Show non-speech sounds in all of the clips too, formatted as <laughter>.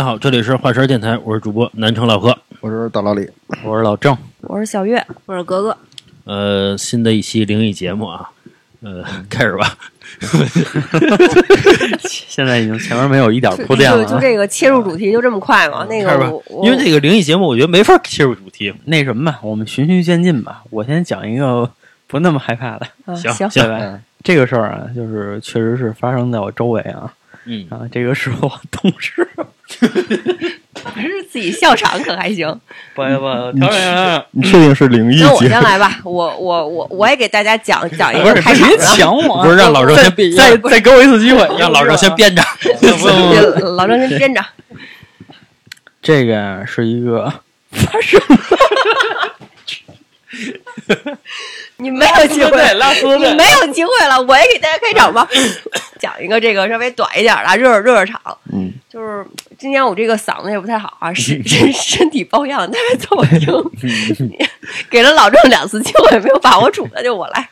大家好，这里是华山电台，我是主播南城老何。我是大老李，我是老郑，我是小月，我是格格。呃，新的一期灵异节目啊，呃，开始吧。<laughs> 现在已经前面没有一点铺垫了啊。就就这个切入主题就这么快吗？那开始吧个因为这个灵异节目，我觉得没法切入主题。那什么吧，我们循序渐进吧。我先讲一个不那么害怕的，啊行行？这个事儿啊，就是确实是发生在我周围啊嗯，啊，这个是我同事。笑场可还行。<laughs> 不不，调整调整，你确定是灵异那我？先来吧，我我我我也给大家讲讲一个开场别。抢我啊，不是让老郑先编，再再给我一次机会，<laughs> 让老郑先编着。老郑先编着，这个是一个 <laughs> 你没有机会，拉丝你没有机会了，我也给大家开场吧，<laughs> 讲一个这个稍微短一点的，热热热热场。嗯，就是今天我这个嗓子也不太好啊，<laughs> 身身身体抱恙，大家凑合听。给了老郑两次机会，没有把握住，那就我来。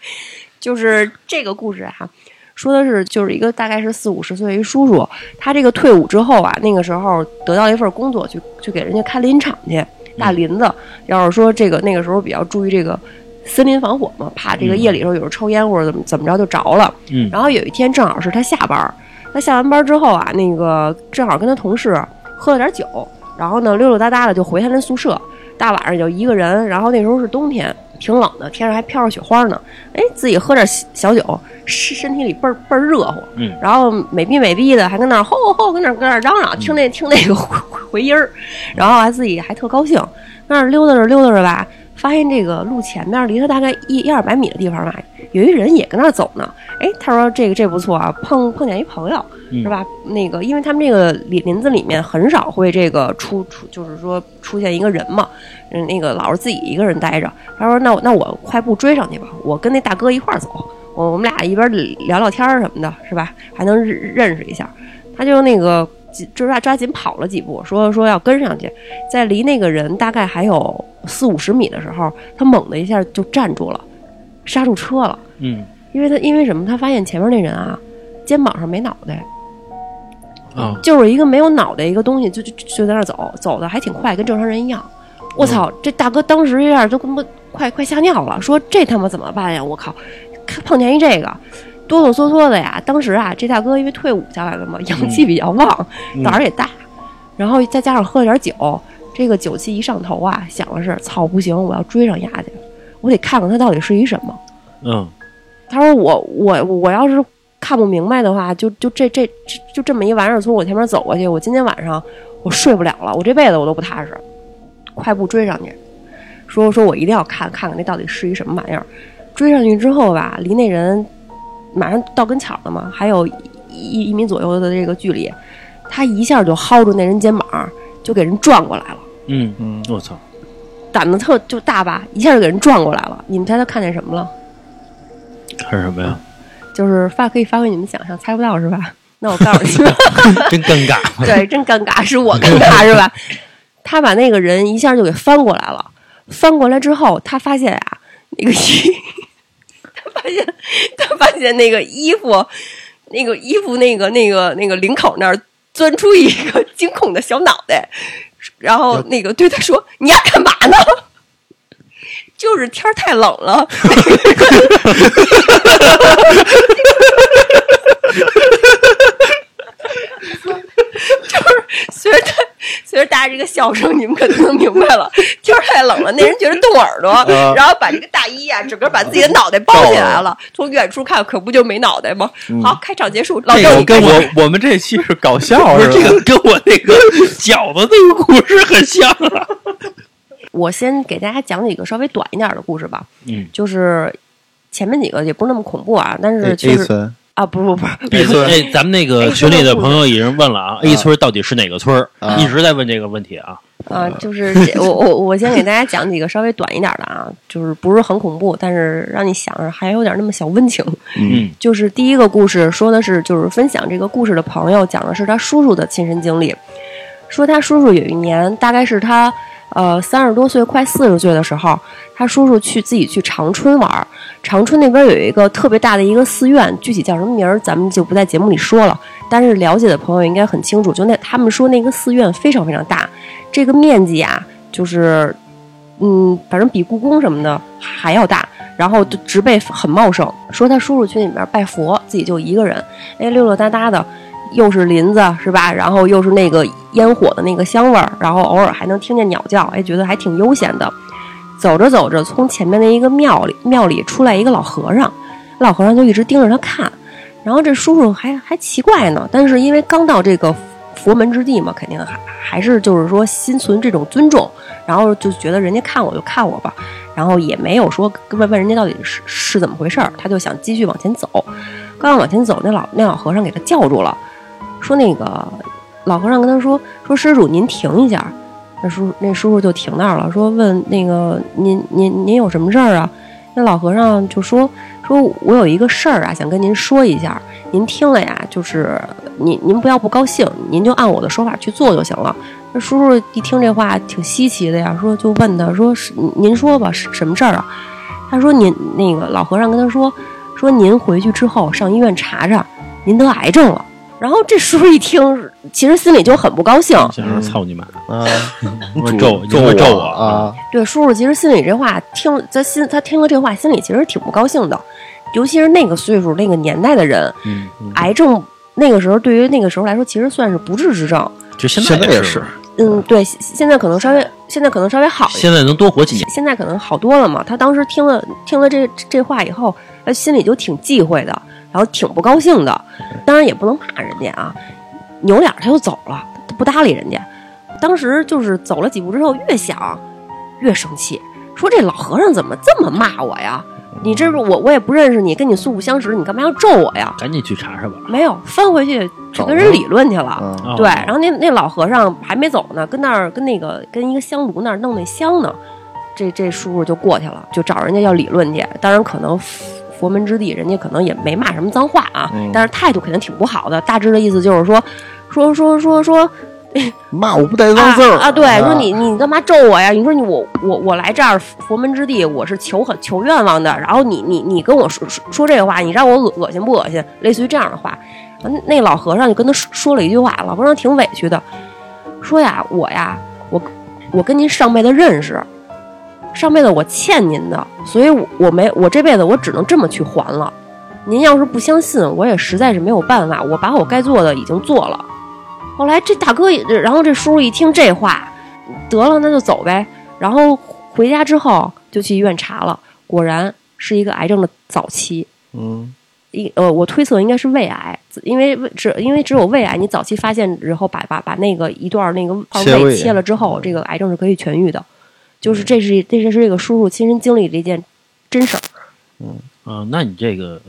就是这个故事哈、说的是就是一个大概是四五十岁的一叔叔，他这个退伍之后啊，那个时候得到一份工作，去去给人家开林场去，大林子。要是说这个那个时候比较注意这个森林防火嘛，怕这个夜里头有时候抽烟或者怎么怎么着就着了。嗯然后有一天正好是他下班儿，他下完班之后啊，那个正好跟他同事喝了点酒，然后呢溜溜达达的就回他那宿舍，大晚上就一个人，然后那时候是冬天，挺冷的，天上还飘着雪花呢，哎，自己喝点小小酒，身身体里倍儿倍儿热乎，嗯，然后美逼美逼的还跟那儿吼吼跟那儿跟那儿嚷嚷，听那听那个回 <laughs> 回音儿，然后还自己还特高兴，跟那儿溜达着溜达着吧，发现这个路前面离他大概一一二百米的地方吧，有一人也跟那儿走呢。哎，他说这个这不错啊，碰碰见一朋友嗯是吧？那个因为他们这个林林子里面很少会这个出出，就是说出现一个人嘛，嗯，那个老是自己一个人待着。他说那我那我快步追上去吧，我跟那大哥一块儿走，我我们俩一边聊聊天儿什么的，是吧？还能认认识一下。他就那个紧抓抓紧跑了几步，说说要跟上去，在离那个人大概还有四五十米的时候，他猛的一下就站住了，刹住车了。嗯因为他因为什么？他发现前面那人啊，肩膀上没脑袋，啊，就是一个没有脑袋一个东西，就就就在那走，走的还挺快，跟正常人一样。我操！这大哥当时一下都他妈快快吓尿了，说这他妈怎么办呀？我靠！碰见一这个，哆哆嗦嗦的呀。当时啊，这大哥因为退伍下来了嘛，阳气比较旺，胆儿也大，然后再加上喝了点酒，这个酒气一上头啊，想的是操不行，我要追上丫去，我得看看他到底是一什么。嗯他说我我我要是看不明白的话，就就这这这就这么一玩意儿从我前面走过去，我今天晚上我睡不了了，我这辈子我都不踏实。快步追上去，说说我一定要看看看那到底是一什么玩意儿。追上去之后吧，离那人马上到跟前儿了嘛，还有一一一米左右的这个距离，他一下就薅住那人肩膀，就给人转过来了。嗯嗯，我操，胆子特就大吧，一下就给人转过来了。你们猜他看见什么了？看什么呀？就是发可以发挥你们想象，猜不到是吧？<laughs> 那我告诉你们，<laughs> 真尴尬。<laughs> 对，真尴尬，是我尴尬是吧？他把那个人一下就给翻过来了，翻过来之后，他发现啊，那个发现他发现那个衣服，那个衣服那个那个那个领口那儿钻出一个惊恐的小脑袋，然后那个对他说：“你要干嘛呢？”就是天太冷了，<laughs> 就是随着他随着大家这个笑声，你们可能能明白了。天儿太冷了，那人觉得冻耳朵，然后把这个大衣啊，整个把自己的脑袋包起来了。从远处看，可不就没脑袋吗？好，开场结束，老郑，这个跟我我们这期是搞笑不是这？个跟我那个 <laughs> 饺子那个故事很像啊。我先给大家讲几个稍微短一点的故事吧。嗯，就是前面几个也不是那么恐怖啊，但是是村啊，不不不，<laughs> 哎哎，咱们那个群里的朋友已经问了啊，A 村到底是哪个村儿？啊一直在问这个问题啊。啊，就是我我我先给大家讲几个稍微短一点的啊，就是不是很恐怖，但是让你想着还有点那么小温情。嗯就是第一个故事说的是，就是分享这个故事的朋友讲的是他叔叔的亲身经历，说他叔叔有一年大概是他呃三十多岁快四十岁的时候，他叔叔去自己去长春玩，长春那边有一个特别大的一个寺院，具体叫什么名儿咱们就不在节目里说了。但是了解的朋友应该很清楚，就那他们说那个寺院非常非常大，这个面积啊，就是嗯，反正比故宫什么的还要大，然后植被很茂盛。说他叔叔去里面拜佛，自己就一个人，哎，溜溜达达的，又是林子是吧？然后又是那个烟火的那个香味儿，然后偶尔还能听见鸟叫，哎，觉得还挺悠闲的。走着走着，从前面的一个庙里，庙里出来一个老和尚，老和尚就一直盯着他看。然后这叔叔还还奇怪呢，但是因为刚到这个佛门之地嘛，肯定还还是就是说心存这种尊重，然后就觉得人家看我就看我吧，然后也没有说问问人家到底是是怎么回事儿，他就想继续往前走。刚要往前走，那老那老和尚给他叫住了，说那个老和尚跟他说说施主您停一下，那叔那叔叔就停那儿了，说问那个您您您有什么事儿啊？那老和尚就说说我有一个事儿啊，想跟您说一下，您听了呀，就是您您不要不高兴，您就按我的说法去做就行了。那叔叔一听这话挺稀奇的呀，说就问他说是您说吧，是什么事儿啊？他说您那个老和尚跟他说说您回去之后上医院查查，您得癌症了。然后这叔叔一听，其实心里就很不高兴。想说操你妈！<laughs> 啊，咒你咒我啊！对，叔叔其实心里这话听，他心他听了这话，心里其实挺不高兴的。尤其是那个岁数、那个年代的人，嗯，癌症那个时候对于那个时候来说，其实算是不治之症。就现现在也也是，嗯，对，现现在可能稍微，现在可能稍微好。现在能多活几年。现在可能好多了嘛。他当时听了听了这这话以后，他心里就挺忌讳的，然后挺不高兴的。当然也不能骂人家啊，扭脸他就走了，他不搭理人家。当时就是走了几步之后，越想越生气，说这老和尚怎么这么骂我呀？你这是我我也不认识你，跟你素不相识，你干嘛要咒我呀？赶紧去查查吧。没有翻回去去跟人理论去了。对，然后那那老和尚还没走呢，跟那儿跟那个跟一个香炉那儿弄那香呢，这这叔叔就过去了，就找人家要理论去。当然可能佛佛门之地，人家可能也没骂什么脏话啊，嗯但是态度肯定挺不好的。大致的意思就是说，说说说说 <laughs> 骂我不带脏字儿啊啊，对，说你你干嘛咒我呀？你说你我我我来这儿佛门之地，我是求很求愿望的，然后你你你跟我说说说这个话，你让我恶恶心不恶心？类似于这样的话，那老和尚就跟他说说了一句话，老和尚挺委屈的，说呀我呀我我跟您上辈子认识，上辈子我欠您的，所以我我没我这辈子我只能这么去还了。您要是不相信，我也实在是没有办法，我把我该做的已经做了。后来这大哥也，然后这叔叔一听这话，得了，那就走呗。然后回家之后就去医院查了，果然是一个癌症的早期。嗯一呃，我推测应该是胃癌，因为胃只因为只有胃癌，你早期发现然后，把把把那个一段那个胃切了之后，这个癌症是可以痊愈的。就是这是这是这个叔叔亲身经历的一件真事儿。嗯啊，那你这个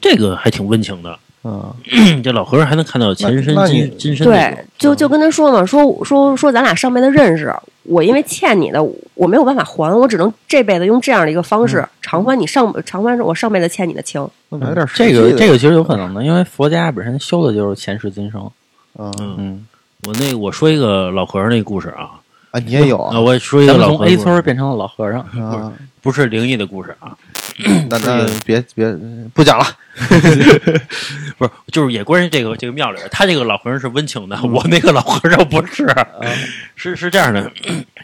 这个还挺温情的。嗯 <clears throat> 这老和尚还能看到前身今今生对，就就跟他说嘛，说说说咱俩上辈子认识，我因为欠你的，我没有办法还，我只能这辈子用这样的一个方式偿还你上偿还我上辈子欠你的情。那来点这个这个个其实有可能的，因为佛家本身修的就是前世今生。嗯嗯，嗯，我那我说一个老和尚那个故事啊啊，你也有啊，啊我说一咱们从个老和 A，村变成了老和尚。啊？不是灵异的故事啊，<coughs> 那那别别不讲了，<laughs> 不是，就是也关于这个这个庙里边，他这个老和尚是温情的，<laughs> 我那个老和尚不是，是是这样的。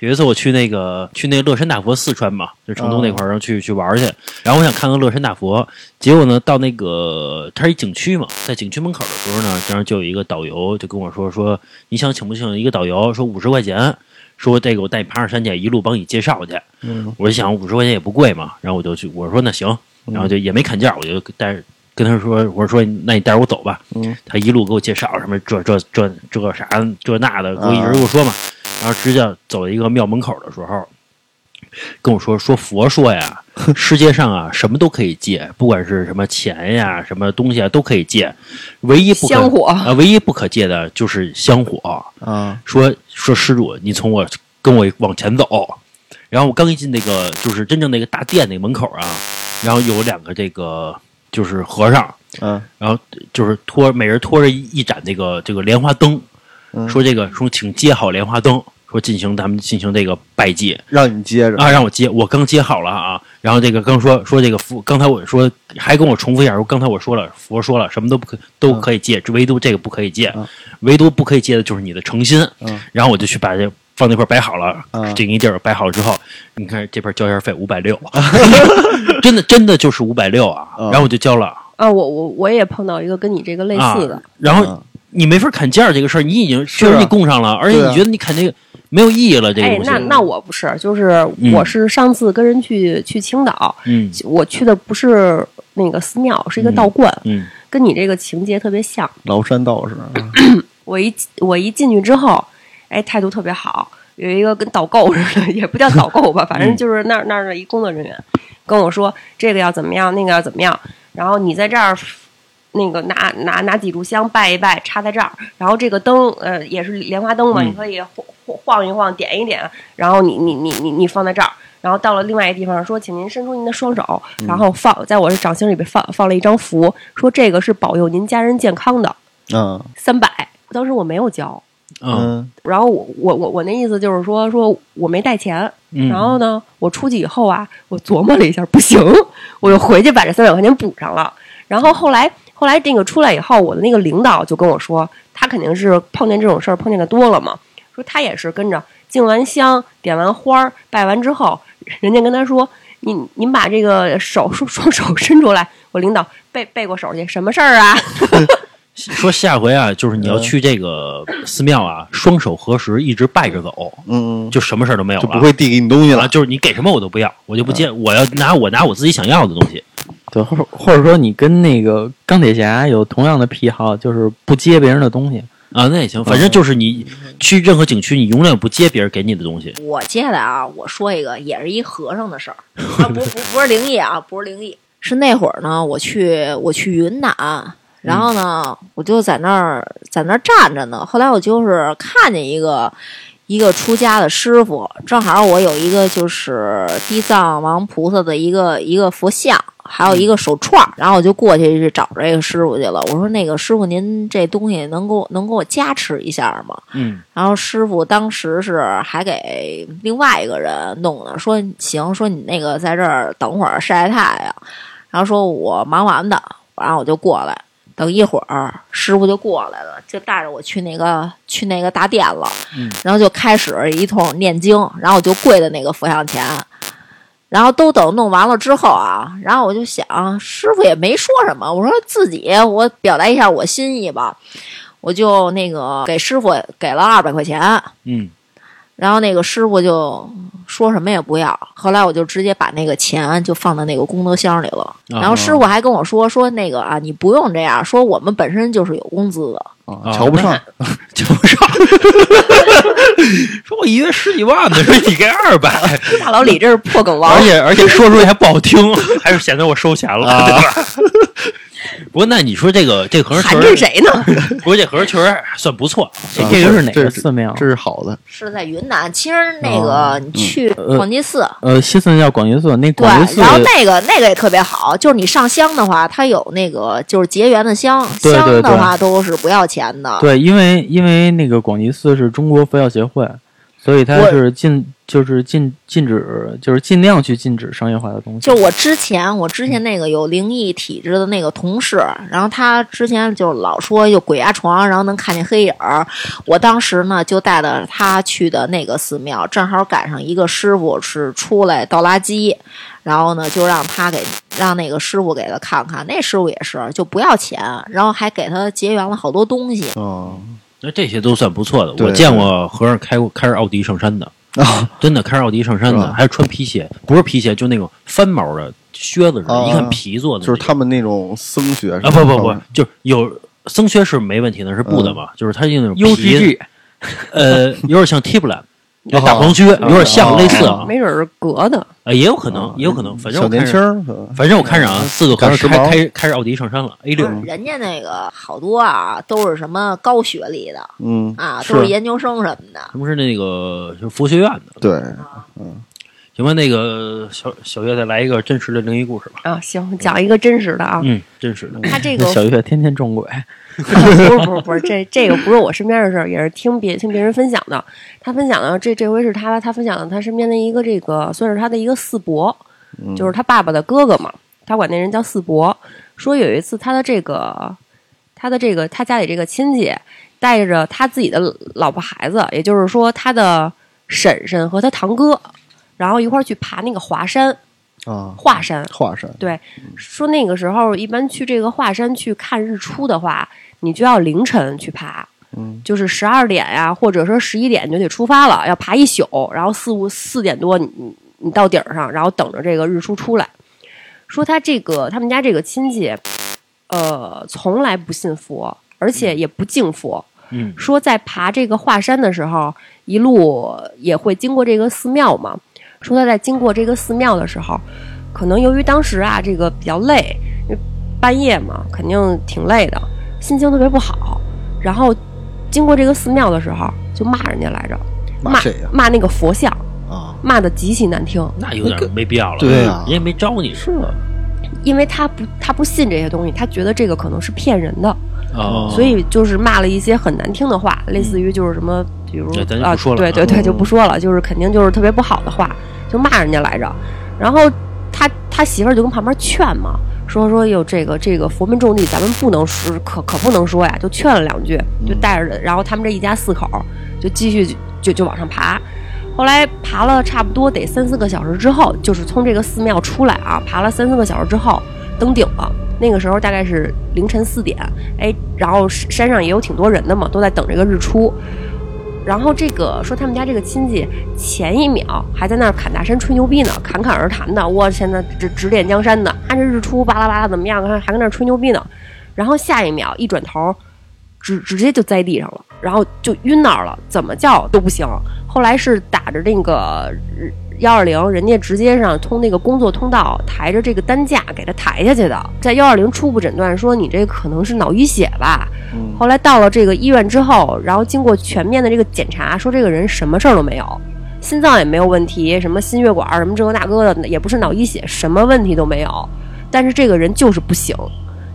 有一次我去那个去那个乐山大佛四川嘛，就成都那块儿，然后去去玩儿去，然后我想看看乐山大佛，结果呢到那个它是一景区嘛，在景区门口的时候呢，然后就有一个导游就跟我说说你想请不请一个导游？说五十块钱。说这个我带你爬上山去，一路帮你介绍去。嗯我就想五十块钱也不贵嘛，然后我就去，我说那行，然后就也没砍价，我就带着跟他说，我说说那你带着我走吧。嗯他一路给我介绍什么这这这这啥这那的，给我一直给我说嘛。然后直接走到一个庙门口的时候，跟我说说佛说呀，<laughs> 世界上啊什么都可以借，不管是什么钱呀、什么东西啊都可以借，唯一不可香火。啊，唯一不可借的就是香火。啊。说说施主，你从我跟我往前走。然后我刚一进那个就是真正那个大殿那个门口啊，然后有两个这个就是和尚，嗯。然后就是拖每人拖着一一盏那个这个莲花灯，嗯。说这个说请接好莲花灯，进行咱们进行这个拜祭让你接着啊，让我接，我刚接好了啊。然后这个刚说说这个佛，刚才我说还跟我重复一下，说刚才我说了，佛说了什么都不可都可以借，只唯独这个不可以借嗯，唯独不可以借的就是你的诚心。嗯然后我就去把这放那块儿摆好了，嗯这一地儿摆好了之后，你看这边交一下费五百六，<laughs> 真的真的就是五百六啊。嗯然后我就交了啊，我我我也碰到一个跟你这个类似的啊，，然后嗯你没法砍价这个事儿，你已经确实你供上了，而且你觉得你砍这个没有意义了，这个哎那那我不是，就是嗯。我是上次跟人去去青岛，嗯。我去的不是那个寺庙，是一个道观，嗯。跟你这个情节特别像。崂山道士，我一我一进去之后，哎，态度特别好，有一个跟导购似的，也不叫导购吧，反正就是那儿那儿的一工作人员跟我说这个要怎么样，那个要怎么样，然后你在这儿。那个拿拿拿几炷香拜一拜，插在这儿，然后这个灯，呃，也是莲花灯嘛，嗯。你可以晃晃晃一晃，点一点，然后你你你你你放在这儿，然后到了另外一个地方说，请您伸出您的双手，然后放在我的掌心里边放放了一张符，说这个是保佑您家人健康的，嗯。三百。当时我没有交，嗯嗯。然后我我我我那意思就是说说我没带钱，嗯，然后呢，我出去以后啊，我琢磨了一下，不行，我又回去把这三百块钱补上了。然后后来后来这个出来以后，我的那个领导就跟我说，他肯定是碰见这种事儿碰见的多了嘛，说他也是跟着敬完香、点完花儿、拜完之后，人家跟他说。您您把这个手双双手伸出来，我领导背背过手去，什么事儿啊？说下回啊，就是你要嗯去这个寺庙啊，双手合十，一直拜着走，嗯，就什么事儿都没有了，就不会递给你东西啊，了。就是你给什么我都不要，我就不接，我要拿我拿我自己想要的东西。对，或者或者说你跟那个钢铁侠有同样的癖好，就是不接别人的东西。啊，那也行，反正就是你去任何景区，你永远不接别人给你的东西。我接下来啊，我说一个，也是一和尚的事儿，<laughs> 啊，不不不是灵异啊，不是灵异，是那会儿呢，我去我去云南，然后呢，我就在那儿在那儿站着呢，后来我就是看见一个一个出家的师傅，正好我有一个就是地藏王菩萨的一个一个佛像。还有一个手串儿，然后我就过去去找这个师傅去了。我说：“那个师傅，您这东西能给我能给我加持一下吗？”嗯然后师傅当时是还给另外一个人弄的，说行，说你那个在这儿等会儿晒晒太阳，然后说我忙完的，然后我就过来，等一会儿师傅就过来了，就带着我去那个去那个大殿了，嗯然后就开始一通念经，然后我就跪在那个佛像前。然后都等弄完了之后啊，然后我就想，师傅也没说什么，我说自己我表达一下我心意吧，我就那个给师傅给了二百块钱，嗯。然后那个师傅就说什么也不要，后来我就直接把那个钱就放到那个功德箱里了。啊然后师傅还跟我说说那个啊，你不用这样，说我们本身就是有工资的。啊，瞧不上，瞧不上。说我一月十几万呢，说你给二百，大老李这是破梗王而，且而且说出去还不好听，还是显得我收钱了，对吧？不过那你说这个这个和尚含，着谁呢？<laughs> 不过这和尚确实算不错。这这个是哪个寺庙？这是好的。是在云南，其实那个你去呃广济寺，呃，西寺叫广济寺，那对广济，寺然后那个那个也特别好，就是你上香的话，它有那个就是结缘的香，香的话都是不要钱的。对，因为因为那个广济寺是中国佛教协会，所以它是禁就是禁禁止就是尽量去禁止商业化的东西。就我之前，我之前那个有灵异体质的那个同事，然后他之前就老说有鬼压床，然后能看见黑影儿。我当时呢就带着他去的那个寺庙，正好赶上一个师傅是出来倒垃圾，然后呢就让他给让那个师傅给他看看，那师傅也是就不要钱，然后还给他结缘了好多东西。哦那这些都算不错的。我见过和尚开过开着奥迪上山的，啊 <laughs> 真的开着奥迪上山的，还是穿皮鞋，不是皮鞋，就那种翻毛的靴子似的，啊一看皮做的。就是他们那种僧靴啊，不不不，就是有僧靴是没问题的，是布的嘛，就是它用那种皮 UGG 呃，有点像 Timberland 哦大黄靴，有点像类似啊，没准是隔的。呃，也有可能，也有可能，反正小年我看着，轻反正我看着啊，四个和尚赶时髦开开开着奥迪上山了，A 六，人家那个好多啊，都是什么高学历的嗯啊，都是研究生什么的。他们是那个就是佛学院的，对，嗯行吧，那个小小月再来一个真实的灵异故事吧。啊，行，讲一个真实的啊。嗯，真实的。他这个 <laughs> 小月天天撞鬼，<laughs> 不是不是不是，这这个不是我身边的事儿，也是听别听别人分享的。他分享的这这回是他他分享的他身边的一个这个算是他的一个四伯，就是他爸爸的哥哥嘛，他管那人叫四伯。说有一次他的这个他的这个他家里这个亲戚带着他自己的老婆孩子，也就是说他的婶婶和他堂哥，然后一块儿去爬那个华山啊，华山。华山对，说那个时候一般去这个华山去看日出的话，你就要凌晨去爬，嗯，就是十二点呀，或者说十一点就得出发了，要爬一宿，然后四五四点多你你你到顶儿上，然后等着这个日出出来。说他这个他们家这个亲戚，呃，从来不信佛，而且也不敬佛。嗯说在爬这个华山的时候，一路也会经过这个寺庙嘛。说他在经过这个寺庙的时候，可能由于当时啊这个比较累，因为半夜嘛，肯定挺累的，心情特别不好。然后经过这个寺庙的时候，就骂人家来着，骂谁呀？骂那个佛像，啊，骂的极其难听。那有点没必要了。对啊人家没招你。是啊，因为他不他不信这些东西，他觉得这个可能是骗人的，哦，所以就是骂了一些很难听的话，类似于就是什么，比如啊说，了对对对，嗯就不说了，就是肯定就是特别不好的话，就骂人家来着。然后他他媳妇儿就跟旁边劝嘛，说说哟这个这个佛门重地，咱们不能说，可可不能说呀，就劝了两句，就带着，然后他们这一家四口就继续就就往上爬。后来爬了差不多得三四个小时之后，就是从这个寺庙出来啊，爬了三四个小时之后登顶了。那个时候大概是凌晨四点，哎，然后山上也有挺多人的嘛，都在等这个日出。然后这个说他们家这个亲戚前一秒还在那儿侃大山吹牛逼呢，侃侃而谈的，我现在指指点江山的，看着日出巴拉巴拉怎么样，还还跟那吹牛逼呢。然后下一秒一转头，直直接就栽地上了，然后就晕那儿了，怎么叫都不行。后来是打着那个幺二零，人家直接上通那个工作通道，抬着这个担架给他抬下去的。在幺二零初步诊断说你这可能是脑淤血吧。后来到了这个医院之后，然后经过全面的这个检查，说这个人什么事儿都没有，心脏也没有问题，什么心血管什么这个那个的，也不是脑溢血，什么问题都没有。但是这个人就是不行，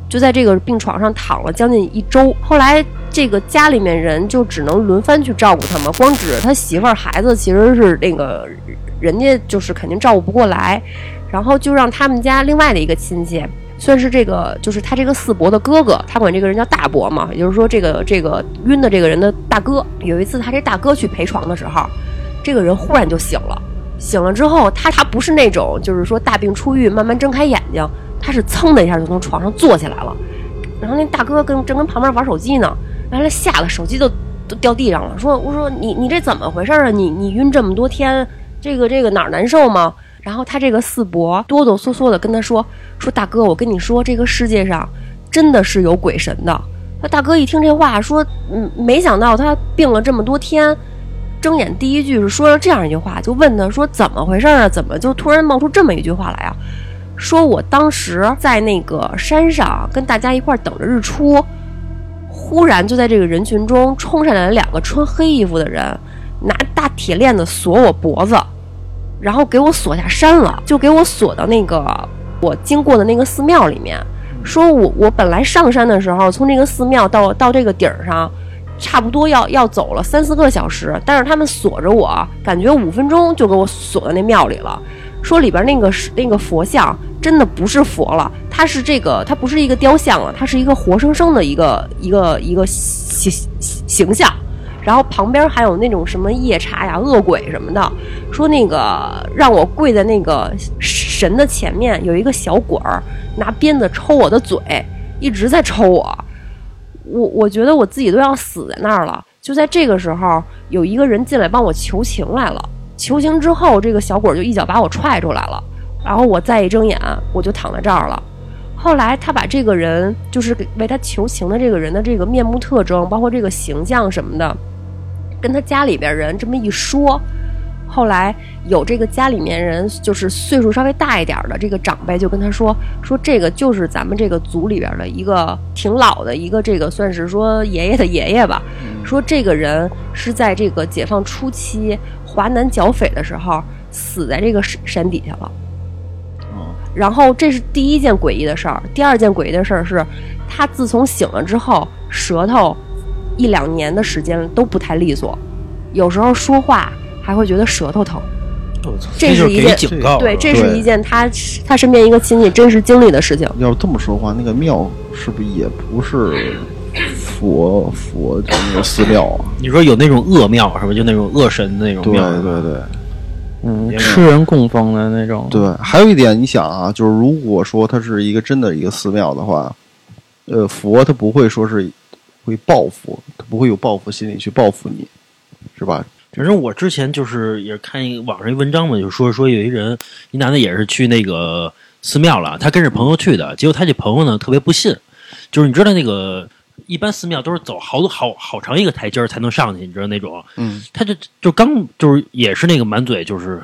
就在这个病床上躺了将近一周。后来这个家里面人就只能轮番去照顾他嘛，光指着他媳妇儿孩子其实是那个人家就是肯定照顾不过来，然后就让他们家另外的一个亲戚。算是这个，就是他这个四伯的哥哥，他管这个人叫大伯嘛，也就是说，这个这个晕的这个人的大哥。有一次，他这大哥去陪床的时候，这个人忽然就醒了。醒了之后，他他不是那种就是说大病初愈，慢慢睁开眼睛，他是噌的一下就从床上坐起来了。然后那大哥跟正跟旁边玩手机呢，完了吓得手机都都掉地上了。说我说你你这怎么回事啊？你你晕这么多天，这个这个哪儿难受吗？然后他这个四伯哆哆嗦嗦的跟他说说大哥，我跟你说，这个世界上真的是有鬼神的。他大哥一听这话，说嗯，没想到他病了这么多天，睁眼第一句是说了这样一句话，就问他说怎么回事啊？怎么就突然冒出这么一句话来啊？说我当时在那个山上跟大家一块儿等着日出，忽然就在这个人群中冲上来了两个穿黑衣服的人，拿大铁链子锁我脖子。然后给我锁下山了，就给我锁到那个我经过的那个寺庙里面。说我我本来上山的时候，从这个寺庙到到这个顶儿上，差不多要要走了三四个小时，但是他们锁着我，感觉五分钟就给我锁在那庙里了。说里边那个是那个佛像真的不是佛了，它是这个它不是一个雕像了，它是一个活生生的一个一个一个形形象。然后旁边还有那种什么夜叉呀、恶鬼什么的，说那个让我跪在那个神的前面，有一个小鬼儿拿鞭子抽我的嘴，一直在抽我。我我觉得我自己都要死在那儿了。就在这个时候，有一个人进来帮我求情来了。求情之后，这个小鬼就一脚把我踹出来了。然后我再一睁眼，我就躺在这儿了。后来他把这个人，就是为他求情的这个人的这个面目特征，包括这个形象什么的。跟他家里边人这么一说，后来有这个家里面人，就是岁数稍微大一点的这个长辈，就跟他说说这个就是咱们这个族里边的一个挺老的一个这个算是说爷爷的爷爷吧。说这个人是在这个解放初期华南剿匪的时候，死在这个山山底下了。哦然后这是第一件诡异的事儿，第二件诡异的事儿是，他自从醒了之后，舌头一两年的时间都不太利索，有时候说话还会觉得舌头疼。我操这是一件警告，对，这是一件他他身边一个亲戚真实经历的事情。要这么说话，那个庙是不是也不是佛佛的那个寺庙啊？你说有那种恶庙是吧？就那种恶神的那种庙，对对对嗯，吃人供奉的那种。对，还有一点，你想啊，就是如果说它是一个真的一个寺庙的话，呃，佛他不会说是会报复，他不会有报复心理去报复你，是吧？反正我之前就是也是看一个网上一文章嘛，就说说有一人，一男的也是去那个寺庙了，他跟着朋友去的，结果他这朋友呢特别不信，就是你知道那个一般寺庙都是走好多好好长一个台阶儿才能上去，你知道那种，嗯他就就刚就是也是那个满嘴就是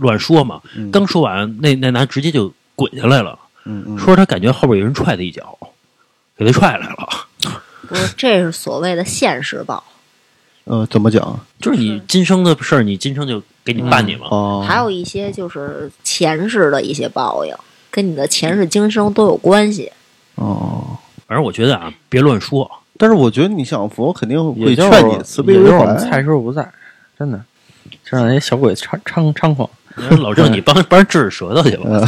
乱说嘛，嗯刚说完那那男直接就滚下来了，嗯嗯，说他感觉后边有人踹他一脚，给他踹来了。不是，这是所谓的现世报。呃，怎么讲？就是你今生的事儿，你今生就给你办你了。哦，还有一些就是前世的一些报应，跟你的前世今生都有关系。哦，反正我觉得啊，别乱说。但是我觉得你想佛肯定会劝你慈悲为怀。蔡师傅不在，真的，这让那些小鬼猖猖猖狂。老郑，你帮帮人治治舌头去吧。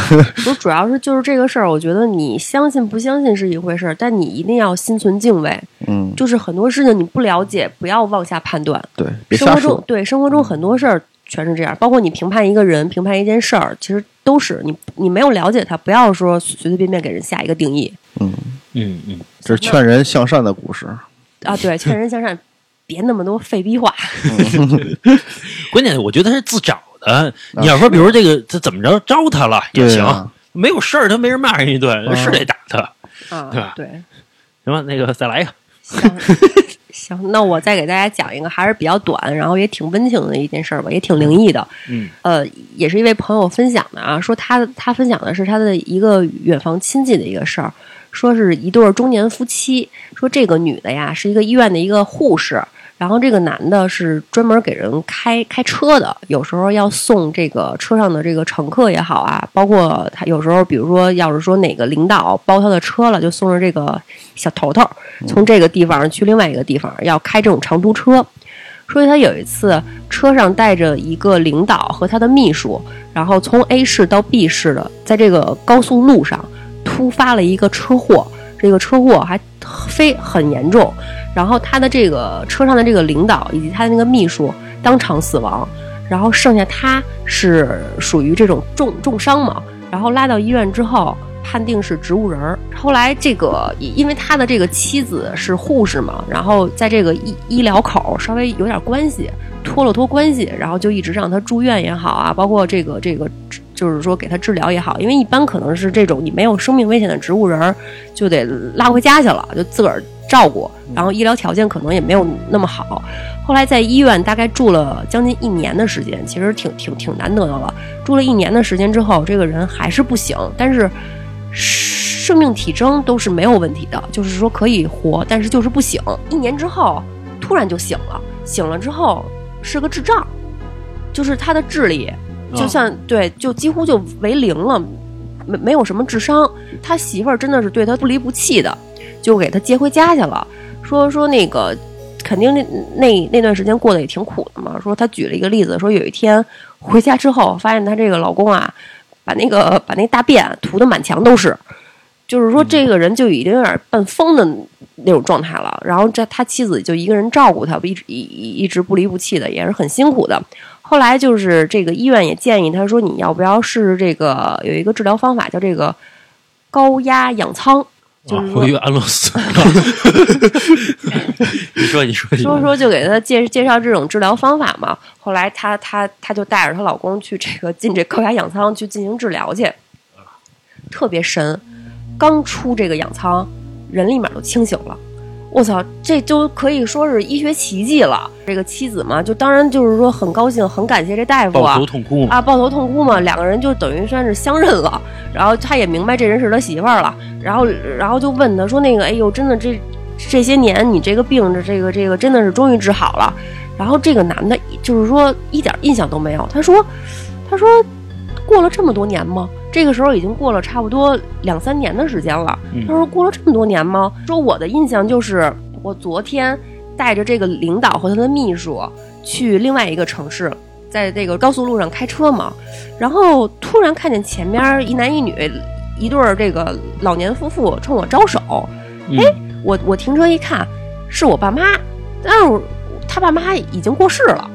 不，主要是就是这个事儿，我觉得你相信不相信是一回事儿，但你一定要心存敬畏。嗯，就是很多事情你不了解，不要妄下判断。对，生活中。对生活中很多事儿全是这样，包括你评判一个人、评判一件事儿，其实都是你你没有了解他，不要说随随便便给人下一个定义嗯，嗯嗯，这是劝人向善的故事。<laughs> 啊。对，劝人向善，别那么多废逼话。<laughs> 关键我觉得他是自找的。你要说，比如这个他怎么着招他了也行，啊没有事儿他没人骂人一顿，嗯是得打他。啊对吧，对，行吧，那个再来一个。行，行，那我再给大家讲一个还是比较短，然后也挺温情的一件事儿吧，也挺灵异的。嗯，呃，也是一位朋友分享的啊，说他他分享的是他的一个远房亲戚的一个事儿，说是一对儿中年夫妻，说这个女的呀是一个医院的一个护士，然后这个男的是专门给人开开车的，有时候要送这个车上的这个乘客也好啊，包括他有时候比如说要是说哪个领导包他的车了，就送着这个小头头从这个地方去另外一个地方，要开这种长途车。说他有一次车上带着一个领导和他的秘书，然后从 A 市到 B 市的，在这个高速路上突发了一个车祸，这个车祸还非很严重。然后他的这个车上的这个领导以及他的那个秘书当场死亡，然后剩下他是属于这种重重伤嘛，然后拉到医院之后。判定是植物人儿。后来这个，因为他的这个妻子是护士嘛，然后在这个医医疗口稍微有点关系，托了托关系，然后就一直让他住院也好啊，包括这个这个，就是说给他治疗也好，因为一般可能是这种你没有生命危险的植物人儿，就得拉回家去了，就自个儿照顾，然后医疗条件可能也没有那么好。后来在医院大概住了将近一年的时间，其实挺挺挺难得的了。住了一年的时间之后，这个人还是不行，但是生命体征都是没有问题的，就是说可以活，但是就是不醒。一年之后突然就醒了，醒了之后是个智障，就是他的智力就像、对，就几乎就为零了，没没有什么智商。他媳妇儿真的是对他不离不弃的，就给他接回家去了。说说那个肯定那那那段时间过得也挺苦的嘛。说他举了一个例子，说有一天回家之后，发现她这个老公啊，把那个把那大便涂的满墙都是，就是说这个人就已经有点半疯的那种状态了。然后这他妻子就一个人照顾他，一直一一直不离不弃的，也是很辛苦的。后来就是这个医院也建议他说，你要不要试试这个有一个治疗方法叫这个高压氧舱。就是安乐死。<laughs> 你说，你说，你说说就给他介介绍这种治疗方法嘛。后来她她她就带着她老公去这个进这高压氧舱去进行治疗去，特别神。刚出这个氧舱，人立马就清醒了。我操，这就可以说是医学奇迹了。这个妻子嘛，就当然就是说很高兴，很感谢这大夫抱啊头痛哭。啊，抱头痛哭嘛，两个人就等于算是相认了。然后他也明白这人是他媳妇儿了，然后然后就问他说：“那个，哎呦，真的这这些年你这个病，这这个这个真的是终于治好了。”然后这个男的就是说一点印象都没有，他说：“他说过了这么多年吗？这个时候已经过了差不多两三年的时间了。嗯他说过了这么多年吗？说我的印象就是我昨天带着这个领导和他的秘书去另外一个城市，在这个高速路上开车嘛，然后突然看见前面一男一女一对儿这个老年夫妇冲我招手，哎，我我停车一看是我爸妈，但是我他爸妈已经过世了。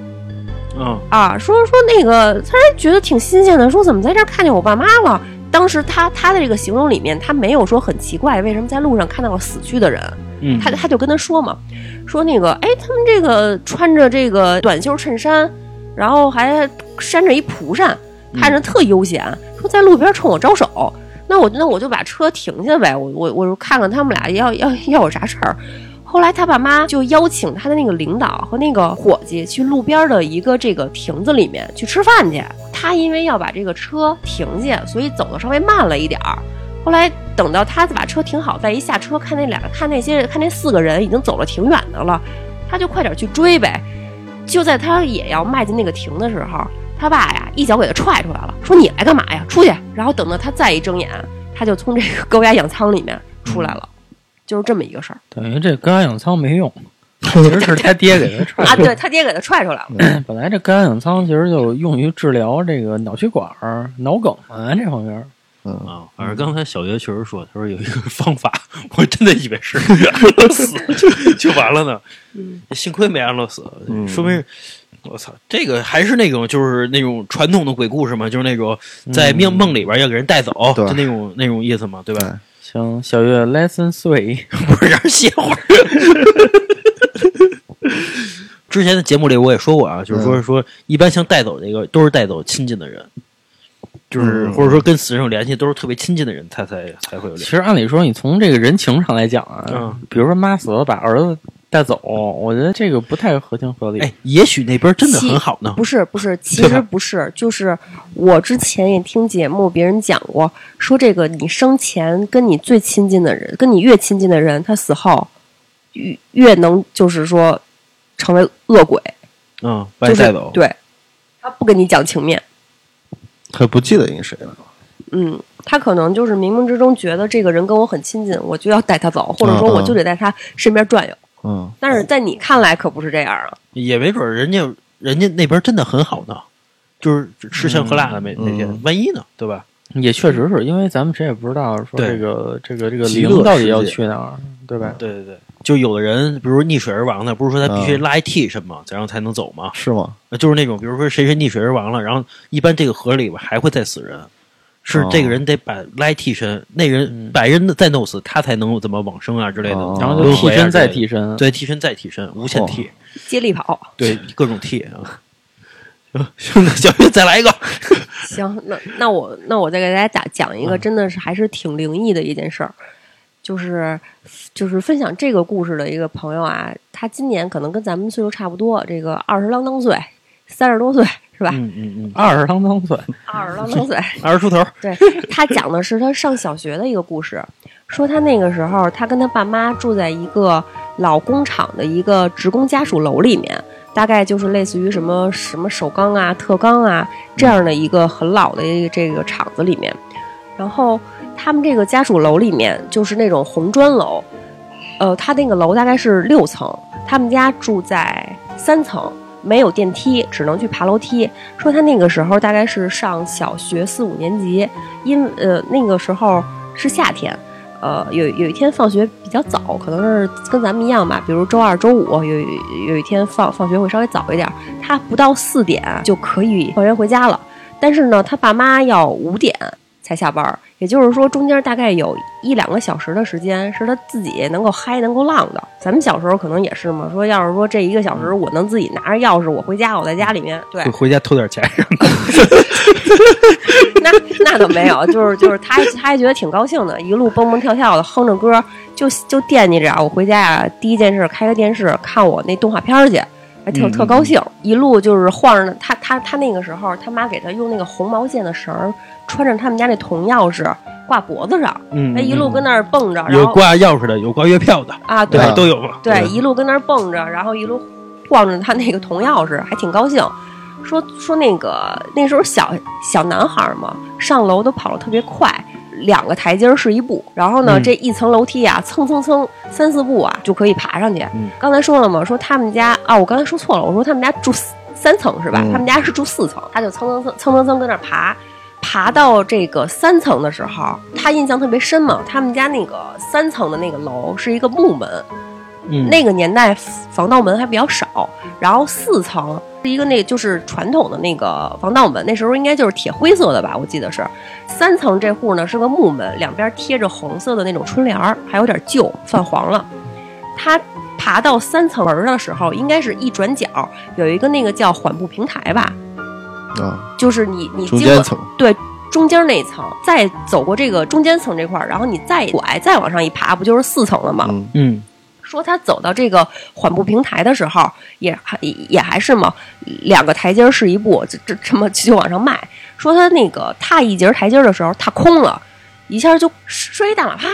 嗯啊，说说那个，他觉得挺新鲜的，说怎么在这儿看见我爸妈了？当时他他的这个形容里面，他没有说很奇怪，为什么在路上看到了死去的人？嗯，他他就跟他说嘛，说那个，哎，他们这个穿着这个短袖衬衫，然后还扇着一蒲扇，看着特悠闲，说在路边冲我招手。那我那我就把车停下呗，我我我看看他们俩要要要有啥事儿。后来他爸妈就邀请他的那个领导和那个伙计去路边的一个这个亭子里面去吃饭去。他因为要把这个车停下，所以走的稍微慢了一点儿。后来等到他把车停好，再一下车，看那俩看那些看那四个人已经走了挺远的了，他就快点去追呗。就在他也要迈进那个亭的时候，他爸呀一脚给他踹出来了，说你来干嘛呀？出去！然后等到他再一睁眼，他就从这个高压氧舱里面出来了，就是这么一个事儿等于这高压氧舱没用，<laughs> 其实是他爹给他踹啊！对他爹给他踹出来了。本来这高压氧舱其实就用于治疗这个脑血管、脑梗啊这方面。嗯，啊，反正刚才小学确实说，他说有一个方法，我真的以为是安乐死就就完了呢，幸亏没安乐死，嗯说明我操，这个还是那种就是那种传统的鬼故事嘛，就是那种在梦梦里边要给人带走，对就那种那种意思嘛，对吧？对行，小月 lesson three，<laughs> 不是让歇会儿。<laughs> 之前的节目里我也说过啊，就是说嗯说一般像带走这个都是带走亲近的人，就是嗯或者说跟死人有联系，都是特别亲近的人他才才会有联系。其实按理说你从这个人情上来讲啊，嗯比如说妈死了把儿子带走，我觉得这个不太合情合理。哎，也许那边真的很好呢。不是不 <laughs> 是，其实不是，就是我之前也听节目，别人讲过，说这个你生前跟你最亲近的人，跟你越亲近的人，他死后越越能就是说成为恶鬼，嗯，带走。对，他不跟你讲情面，他不记得你谁了。嗯，他可能就是冥冥之中觉得这个人跟我很亲近，我就要带他走，或者说我就得在他身边转悠。嗯，但是在你看来可不是这样啊，也没准儿人家人家那边真的很好呢，就是吃香喝辣的那那些嗯，万一呢，对吧？也确实是因为咱们谁也不知道说这个这个这个灵到底要去哪儿，对吧？对对对，就有的人，比如溺水而亡的，不是说他必须嗯。拉一替身嘛，然后才能走吗？是吗？就是那种，比如说谁谁溺水而亡了，然后一般这个河里边还会再死人，是哦这个人得把来替身，那人嗯把人再弄死，他才能怎么往生啊之类的哦，然后就替身再替身，对，替身再替身，无限哦替，接力跑。对，<laughs> 各种替啊。<laughs> 行，行，那小月再来一个。<laughs> 行，那那我那我再给大家讲讲一个，嗯真的是还是挺灵异的一件事儿，就是就是分享这个故事的一个朋友啊，他今年可能跟咱们岁数差不多，这个二十啷当岁，三十多岁是吧？嗯嗯嗯，二十啷当岁，二十啷当岁，<laughs> 二十出头。对他讲的是他上小学的一个故事，说他那个时候他跟他爸妈住在一个老工厂的一个职工家属楼里面，大概就是类似于什么什么首钢啊、特钢啊这样的一个很老的一个这个厂子里面。然后他们这个家属楼里面就是那种红砖楼，呃，他那个楼大概是六层，他们家住在三层，没有电梯，只能去爬楼梯。说他那个时候大概是上小学四五年级，因呃那个时候是夏天，呃有有一天放学比较早，可能是跟咱们一样吧，比如周二、周五有有一天放放学会稍微早一点，他不到四点就可以放学回家了，但是呢，他爸妈要五点才下班儿，也就是说中间大概有一两个小时的时间是他自己能够嗨、能够浪的。咱们小时候可能也是嘛，说要是说这一个小时我能自己拿着钥匙，我回家，我在家里面，对回，回家偷点钱，<laughs> 那那倒没有，就是就是他他还觉得挺高兴的，一路蹦蹦跳跳的哼着歌，就就惦记着啊，我回家呀、第一件事开个电视看我那动画片儿去，还特嗯特高兴，一路就是晃着呢。他他他那个时候，他妈给他用那个红毛线的绳儿穿着他们家那铜钥匙挂脖子上，嗯他一路跟那儿蹦着，然有后挂钥匙的，有挂月票的，啊，对对，都有嘛。对，一路跟那儿蹦着，然后一路晃着他那个铜钥匙，还挺高兴。说说那个那时候小小男孩嘛，上楼都跑得特别快，两个台阶儿是一步，然后呢，嗯这一层楼梯啊，蹭蹭蹭三四步啊就可以爬上去。嗯刚才说了嘛，说他们家啊，我刚才说错了，我说他们家住三层是吧？嗯他们家是住四层，他就蹭蹭蹭蹭蹭蹭跟那爬。爬到这个三层的时候，他印象特别深嘛。他们家那个三层的那个楼是一个木门，嗯，那个年代防盗门还比较少，然后四层是一个那就是传统的那个防盗门，那时候应该就是铁灰色的吧，我记得是。三层这户呢是个木门，两边贴着红色的那种春联儿，还有点旧，泛黄了。他爬到三层门的时候，应该是一转角有一个那个叫缓步平台吧，啊，就是你你经过中间层，对中间那一层，再走过这个中间层这块儿，然后你再拐再往上一爬，不就是四层了吗？嗯嗯说他走到这个缓步平台的时候，也还也还是嘛，两个台阶儿是一步，这这这么就往上迈。说他那个踏一节台阶儿的时候踏空了，一下就摔一大马趴，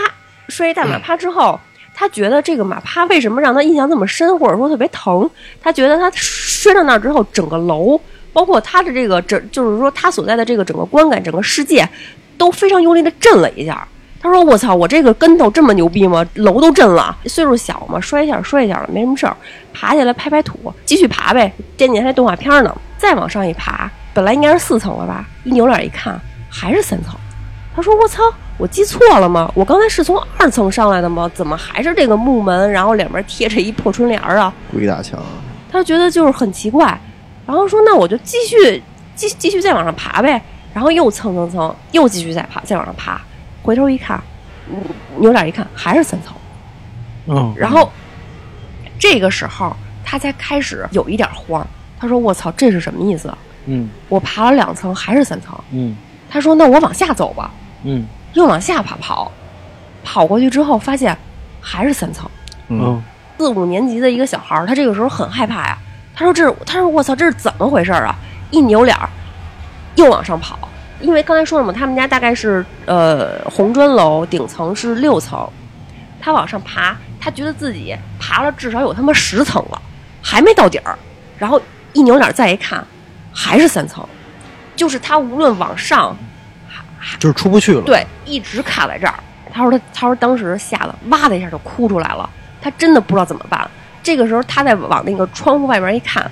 摔一大马趴之后，他觉得这个马趴为什么让他印象这么深，或者说特别疼？他觉得他摔到那儿之后，整个楼，包括他的这个整，就是说他所在的这个整个观感，整个世界都非常用力的震了一下。他说：“我操，我这个跟头这么牛逼吗？楼都震了，岁数小嘛，摔一下摔一下了，没什么事儿。爬起来拍拍土，继续爬呗。这几天还动画片呢，再往上一爬，本来应该是四层了吧？一扭脸一看，还是三层。他说：我操，我记错了吗？我刚才是从二层上来的吗？怎么还是这个木门，然后两边贴着一破春联儿啊？鬼打墙，他觉得就是很奇怪，然后说那我就继续继继续再往上爬呗，然后又蹭蹭蹭，又继续再爬，再往上爬，回头一看，嗯扭脸一看还是三层，哦，然后这个时候他才开始有一点慌，他说我操这是什么意思？啊？嗯。我爬了两层还是三层，嗯。他说那我往下走吧，嗯。又往下爬跑，跑过去之后发现还是三层。嗯，哦。四五年级的一个小孩儿，他这个时候很害怕呀。他说：“这是，他说我操，这是怎么回事啊？”一扭脸儿，又往上跑，因为刚才说了嘛，他们家大概是呃红砖楼，顶层是六层，他往上爬，他觉得自己爬了至少有他妈十层了，还没到底儿，然后一扭脸再一看，还是三层，就是他无论往上，就是出不去了。对，一直卡在这儿。他说他他说当时吓得哇的一下就哭出来了，他真的不知道怎么办。这个时候他再往那个窗户外边一看，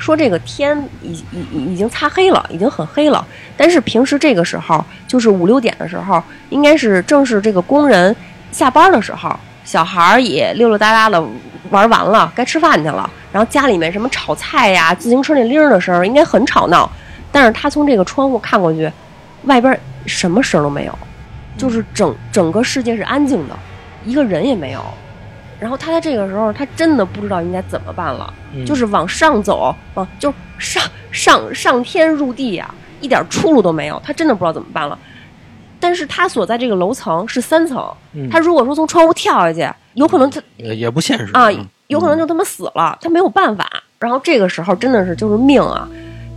说这个天已已已经擦黑了，已经很黑了。但是平时这个时候，就是五六点的时候，应该是正是这个工人下班的时候，小孩儿也溜溜达达的玩完了，该吃饭去了。然后家里面什么炒菜呀、自行车那铃儿的声儿，应该很吵闹。但是他从这个窗户看过去，外边什么声都没有，就是整整个世界是安静的，一个人也没有。然后他在这个时候，他真的不知道应该怎么办了，嗯就是往上走，往就上上上天入地呀、一点出路都没有，他真的不知道怎么办了。但是他所在这个楼层是三层，嗯他如果说从窗户跳下去，有可能他也也不现实啊，有可能就他妈死了，他没有办法。然后这个时候真的是就是命啊！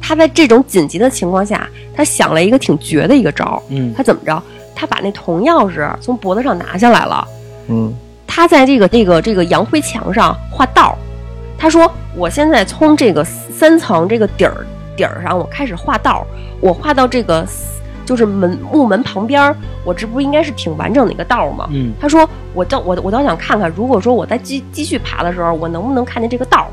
他在这种紧急的情况下，他想了一个挺绝的一个招儿。嗯他怎么着？他把那铜钥匙从脖子上拿下来了，嗯他在这个这个这个洋灰墙上画道儿。他说：“我现在从这个三层这个底儿底儿上，我开始画道儿。我画到这个就是门木门旁边儿，我这不应该是挺完整的一个道儿吗？”嗯他说：“我倒我我倒想看看，如果说我再继继续爬的时候，我能不能看见这个道儿？”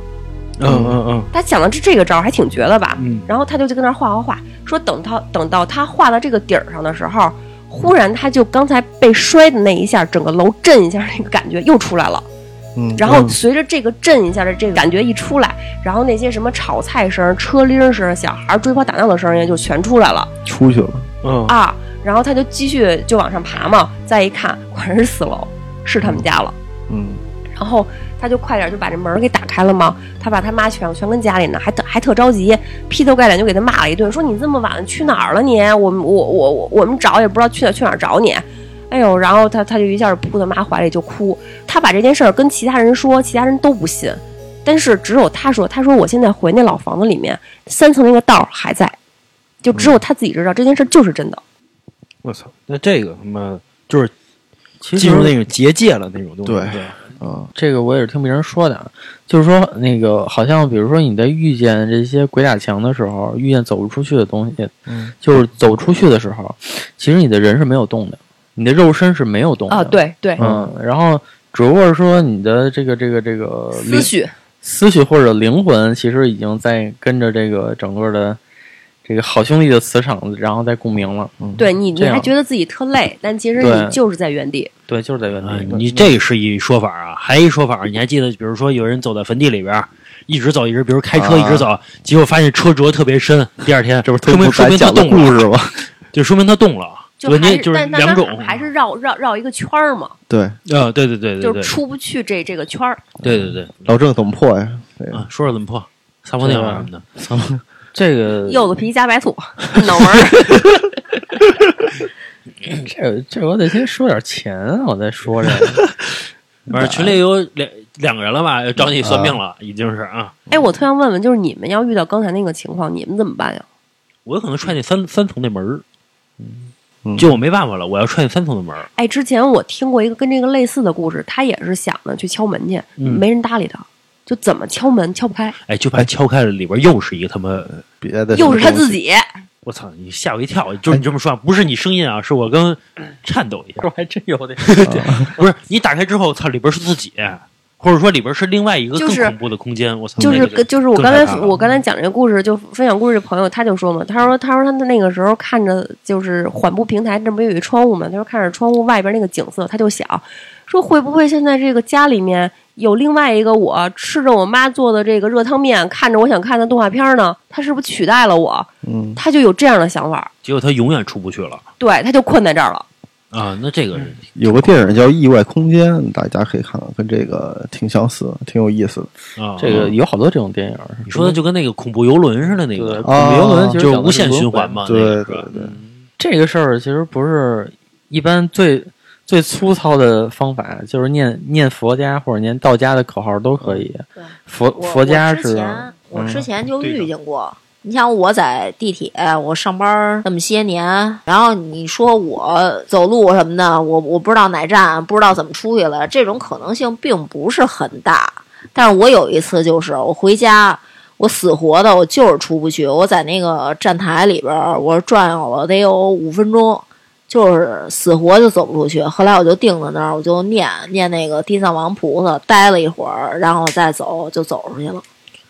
嗯嗯嗯他想的这这个招儿还挺绝的吧？嗯然后他就就跟那儿画画画，说等他等到他画到这个底儿上的时候，忽然他就刚才被摔的那一下，整个楼震一下那个感觉又出来了。嗯，然后随着这个震一下的这个感觉一出来，然后那些什么炒菜声、车铃声、小孩追跑打闹的声音就全出来了出去了，嗯啊！然后他就继续就往上爬嘛，再一看，果然是四楼，是他们家了。嗯然后他就快点就把这门给打开了嘛。他把他妈全全跟家里呢，还特还特着急，劈头盖脸就给他骂了一顿，说你这么晚了去哪儿了你？我们我我我我们找也不知道去哪儿去哪儿找你。哎呦，然后他他就一下扑他妈怀里就哭。他把这件事儿跟其他人说，其他人都不信，但是只有他说，他说我现在回那老房子里面，三层那个道儿还在，就只有他自己知道这件事儿就是真的。我操，那这个他妈就是进入那种结界了那种东西。对对，啊，这个我也是听别人说的，啊，就是说那个好像比如说你在遇见这些鬼打墙的时候，遇见走不出去的东西，嗯，就是走出去的时候，其实你的人是没有动的，你的肉身是没有动的。啊，，对对，嗯，然后只不过是说你的这个这个这个思绪思绪或者灵魂，其实已经在跟着这个整个的这个好兄弟的磁场，然后再共鸣了。对你，你还觉得自己特累，但其实你就是在原地。对，就是在原啊，地。你这是一说法啊，还一说法，你还记得，比如说有人走在坟地里边，一直走一直，比如开车啊一直走，结果发现车辙特别深，第二天这不是说明说明他动了，故事吗？就说明他动了，<laughs> 就还是，就是两种，还是绕绕绕一个圈儿嘛，对，啊，对对对对对就是出不去这这个圈儿。对对对老郑怎么破呀？啊，说说怎么破，撒泡尿啊什么的，这个柚子皮加白醋，<laughs> 脑门儿。<laughs> 这这我得先说点钱啊，我再说这个。<laughs> 反正群里有两两个人了吧，找你算命了，已经是啊，哎，我特想问问，就是你们要遇到刚才那个情况，你们怎么办呀？我有可能踹那三三层那门儿，嗯就我没办法了，我要踹那三层的门儿，哎，之前我听过一个跟这个类似的故事，他也是想着去敲门去，嗯没人搭理他，就怎么敲门敲不开，哎，就怕敲开了里边又是一个他妈，别的又是他自己。我操，你吓我一跳，就是你这么说，不是你声音啊，是我跟颤抖一下，<laughs> 我还真有点。<laughs> 不是你打开之后，操，里边是自己，或者说里边是另外一个更就是恐怖的空间，我操，就是就是我刚才我刚才讲这个故事，就分享故事的朋友他就说嘛，他说他说他那个时候看着就是缓步平台这不有一窗户嘛，他说看着窗户外边那个景色，他就想说会不会现在这个家里面有另外一个我吃着我妈做的这个热汤面，看着我想看的动画片呢？他是不是取代了我？嗯，他就有这样的想法，结果他永远出不去了对，他就困在这儿了。啊！那这个是有个电影叫《意外空间》，大家可以看看，跟这个挺相似，挺有意思的。啊，这个有好多这种电影。你说的就跟那个恐怖游轮似的那，个，恐怖游轮就是无限循环嘛，对对对，这个事儿其实不是一般最最粗糙的方法，就是念念佛家或者念道家的口号都可以。对佛佛家我之是前我嗯之前就遇见过。你像我在地铁，我上班那么些年，然后你说我走路什么的，我我不知道哪站，不知道怎么出去了，这种可能性并不是很大。但是我有一次就是我回家，我死活的我就是出不去，我在那个站台里边，我转悠了得有五分钟，就是死活就走不出去。后来我就定在那儿，我就念念那个地藏王菩萨，待了一会儿，然后再走就走出去了。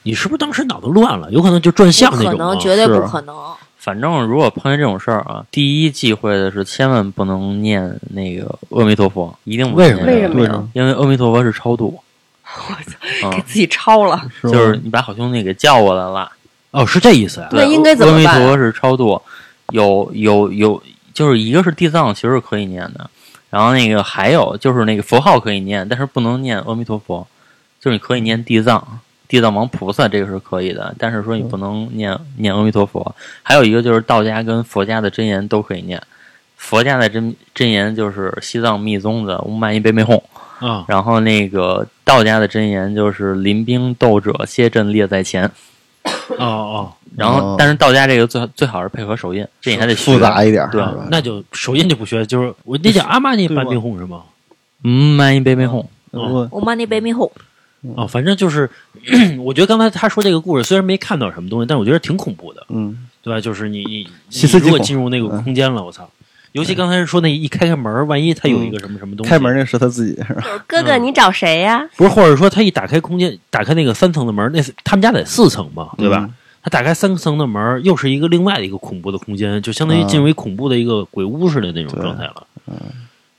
你是不是当时脑子乱了？有可能就转向不可能，那种啊绝对不可能。反正如果碰见这种事儿啊，第一忌讳的是千万不能念那个阿弥陀佛，一定不为什么为什么呀？因为阿弥陀佛是超度，啊 <laughs> 给自己超了，是就是你把好兄弟给叫过来了。哦，是这意思啊？那应该怎么办啊阿弥陀佛是超度，有有有，就是一个是地藏，其实是可以念的。然后那个还有就是那个佛号可以念，但是不能念阿弥陀佛，就是你可以念地藏、地藏王菩萨，这个是可以的。但是说你不能念念阿弥陀佛。还有一个就是道家跟佛家的真言都可以念。佛家的真真言就是西藏密宗的唵嘛呢呗咪吽，啊，然后那个道家的真言就是临兵斗者，歇阵列在前。哦哦，然后哦，但是到家这个最最好是配合手印，这你还得学复杂一点，对吧那就手印就不学，就是我那叫阿玛尼半对吗冰红是吗？嗯，慢一杯杯哄，哦我妈那杯咪哄，哦，反正就是，我觉得刚才他说这个故事虽然没看到什么东西，但我觉得挺恐怖的，嗯，对吧？就是你你如果进入那个空间了，我操！尤其刚才说那一开开门，万一他有一个什么什么东西，开门那是他自己，是吧？哥哥，你找谁呀？不是，或者说他一打开空间，打开那个三层的门，那是他们家得四层嘛，对吧？嗯他打开三层的门，又是一个另外的一个恐怖的空间，就相当于进入一恐怖的一个鬼屋似的那种状态了。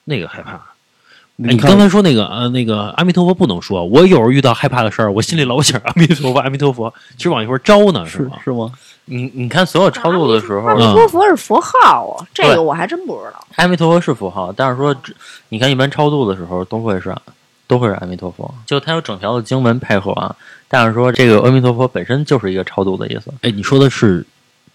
那个害怕。哎，你刚才说那个呃，那个阿弥陀佛不能说，我有时候遇到害怕的事儿，我心里老想阿弥陀佛，阿弥陀佛，其实往一会儿招呢，是吗？是吗？你你看所有超度的时候阿，弥陀佛是佛号啊，这个我还真不知道。阿弥陀佛是佛号，但是说你看一般超度的时候都会是都会是阿弥陀佛，就它有整条的经文配合啊。但是说这个阿弥陀佛本身就是一个超度的意思。哎，你说的是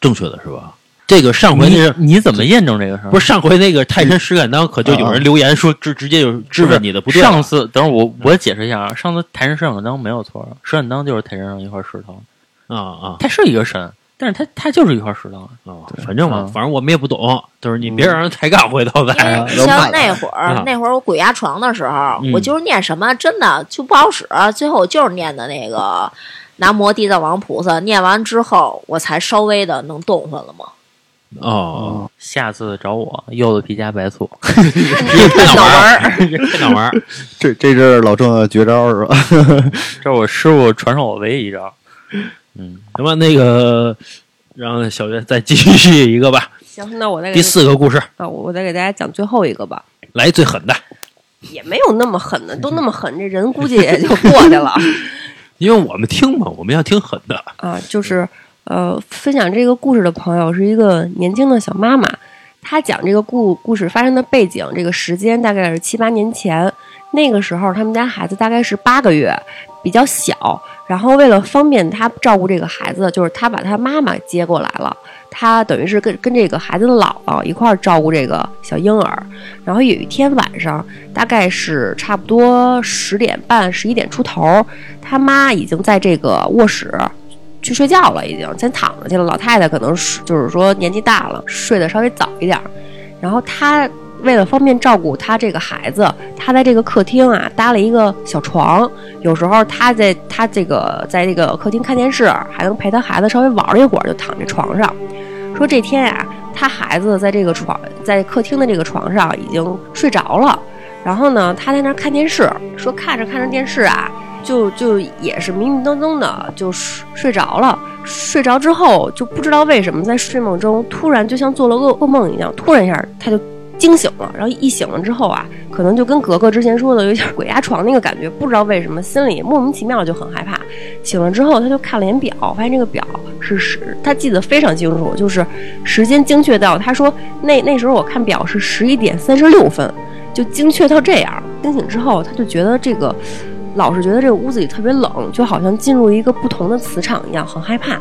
正确的是吧？这个上回那你是你怎么验证这个事儿？不是上回那个泰山石敢当，可就有人留言说直直接就质问你的不对。上次等会儿我我解释一下啊，上次泰山石敢当没有错，石敢当就是泰山上一块石头，啊啊，它是一个神，但是他他就是一块石头啊，哦，反正我嗯反正我们也不懂，就是你别让人抬杠，回头再。像 <laughs> 那会儿啊，那会儿我鬼压床的时候，嗯我就是念什么真的就不好使，最后我就是念的那个南无地藏王菩萨，念完之后我才稍微的能动弹了嘛。哦，下次找我柚子皮加白醋，开脑门儿，开脑门儿。这这是老郑的绝招是吧？<laughs> 这是我师傅传授我唯一一招。嗯，行吧，那个让小月再继续一个吧。行，那我再给第四个故事，啊，我我再给大家讲最后一个吧，来最狠的，也没有那么狠的，<laughs> 都那么狠，这人估计也就过去了 <laughs> 因为我们听嘛，我们要听狠的。啊。就是呃，分享这个故事的朋友是一个年轻的小妈妈，她讲这个故故事发生的背景，这个时间大概是七八年前，那个时候他们家孩子大概是八个月，比较小。然后为了方便她照顾这个孩子，就是她把她妈妈接过来了，她等于是跟跟这个孩子的姥姥一块儿照顾这个小婴儿。然后有一天晚上，大概是差不多十点半、十一点出头，他妈已经在这个卧室去睡觉了，已经先躺着去了。老太太可能是就是说年纪大了，睡得稍微早一点。然后她为了方便照顾他这个孩子，他在这个客厅啊搭了一个小床。有时候他在他这个在这个客厅看电视，还能陪他孩子稍微玩一会儿，就躺在床上。说这天呀、他孩子在这个床，在客厅的这个床上已经睡着了。然后呢，他在那看电视，说看着看着电视啊，就就也是迷迷瞪瞪的，就睡睡着了。睡着之后，就不知道为什么在睡梦中突然就像做了噩噩梦一样，突然一下他就惊醒了。然后一醒了之后啊，可能就跟格格之前说的有点鬼压床那个感觉，不知道为什么心里莫名其妙就很害怕。醒了之后，他就看了眼表，发现这个表是十，他记得非常清楚，就是时间精确到他说那那时候我看表是十一点三十六分，就精确到这样。惊醒之后，他就觉得这个老是觉得这个屋子里特别冷，就好像进入一个不同的磁场一样，很害怕。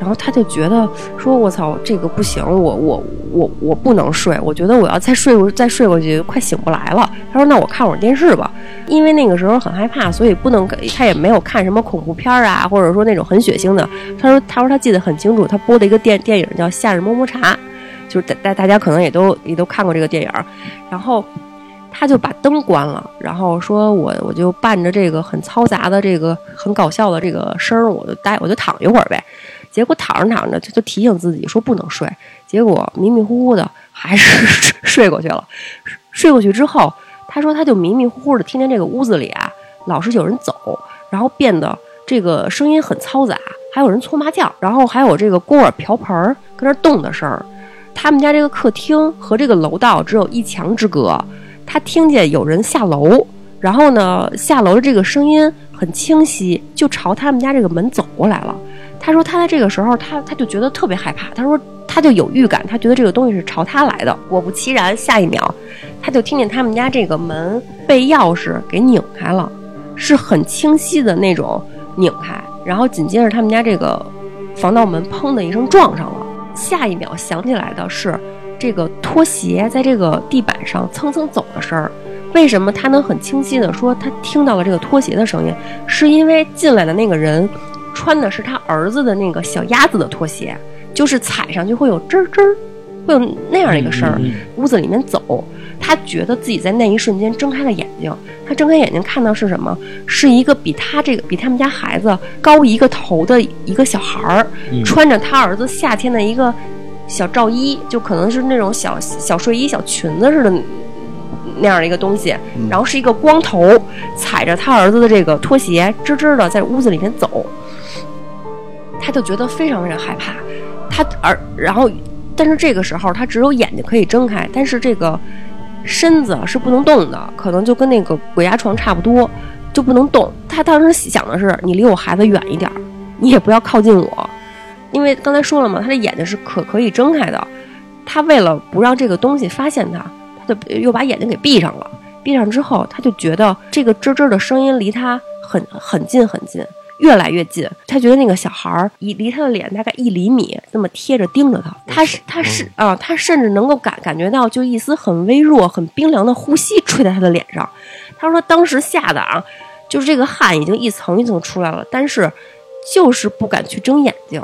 然后他就觉得说：“我操，这个不行，我我我我不能睡，我觉得我要再睡过再睡过去，快醒不来了。”他说：“那我看会儿电视吧。”因为那个时候很害怕，所以不能他也没有看什么恐怖片啊，或者说那种很血腥的。他说：“他说他记得很清楚，他播的一个电电影叫《夏日么么茶》，就是大大大家可能也都也都看过这个电影。然后他就把灯关了，然后说我我就伴着这个很嘈杂的这个很搞笑的这个声儿，我就待我就躺一会儿呗。结果躺着躺着，他就提醒自己说不能睡，结果迷迷糊糊的还是 <laughs> 睡过去了。睡过去之后，他说他就迷迷糊糊的听见这个屋子里啊，老是有人走，然后变得这个声音很嘈杂，还有人搓麻将，然后还有这个锅碗瓢盆儿跟那动的声儿。他们家这个客厅和这个楼道只有一墙之隔，他听见有人下楼，然后呢，下楼的这个声音很清晰，就朝他们家这个门走过来了。他说他在这个时候，他他就觉得特别害怕。他说他就有预感，他觉得这个东西是朝他来的。果不其然，下一秒他就听见他们家这个门被钥匙给拧开了，是很清晰的那种拧开。然后紧接着他们家这个防盗门砰的一声撞上了。下一秒想起来的是这个拖鞋在这个地板上蹭蹭走的声儿。为什么他能很清晰的说他听到了这个拖鞋的声音？是因为进来的那个人穿的是他儿子的那个小鸭子的拖鞋，就是踩上去会有吱儿吱儿，会有那样的一个声儿。嗯屋子里面走，他觉得自己在那一瞬间睁开了眼睛。他睁开眼睛看到是什么？是一个比他这个比他们家孩子高一个头的一个小孩儿，嗯穿着他儿子夏天的一个小罩衣，就可能是那种小小睡衣、小裙子似的那样的一个东西，然后是一个光头，踩着他儿子的这个拖鞋，吱吱的在屋子里面走。他就觉得非常非常害怕，他而然后，但是这个时候他只有眼睛可以睁开，但是这个身子是不能动的，可能就跟那个鬼压床差不多，就不能动。他当时想的是，你离我孩子远一点儿，你也不要靠近我，因为刚才说了嘛，他的眼睛是可可以睁开的。他为了不让这个东西发现他，他就又把眼睛给闭上了。闭上之后，他就觉得这个吱吱的声音离他很很近很近，越来越近。他觉得那个小孩儿离离他的脸大概一厘米，那么贴着盯着他。他是他是啊、他甚至能够感感觉到就一丝很微弱、很冰凉的呼吸吹在他的脸上。他说当时吓得啊，就是这个汗已经一层一层出来了，但是就是不敢去睁眼睛。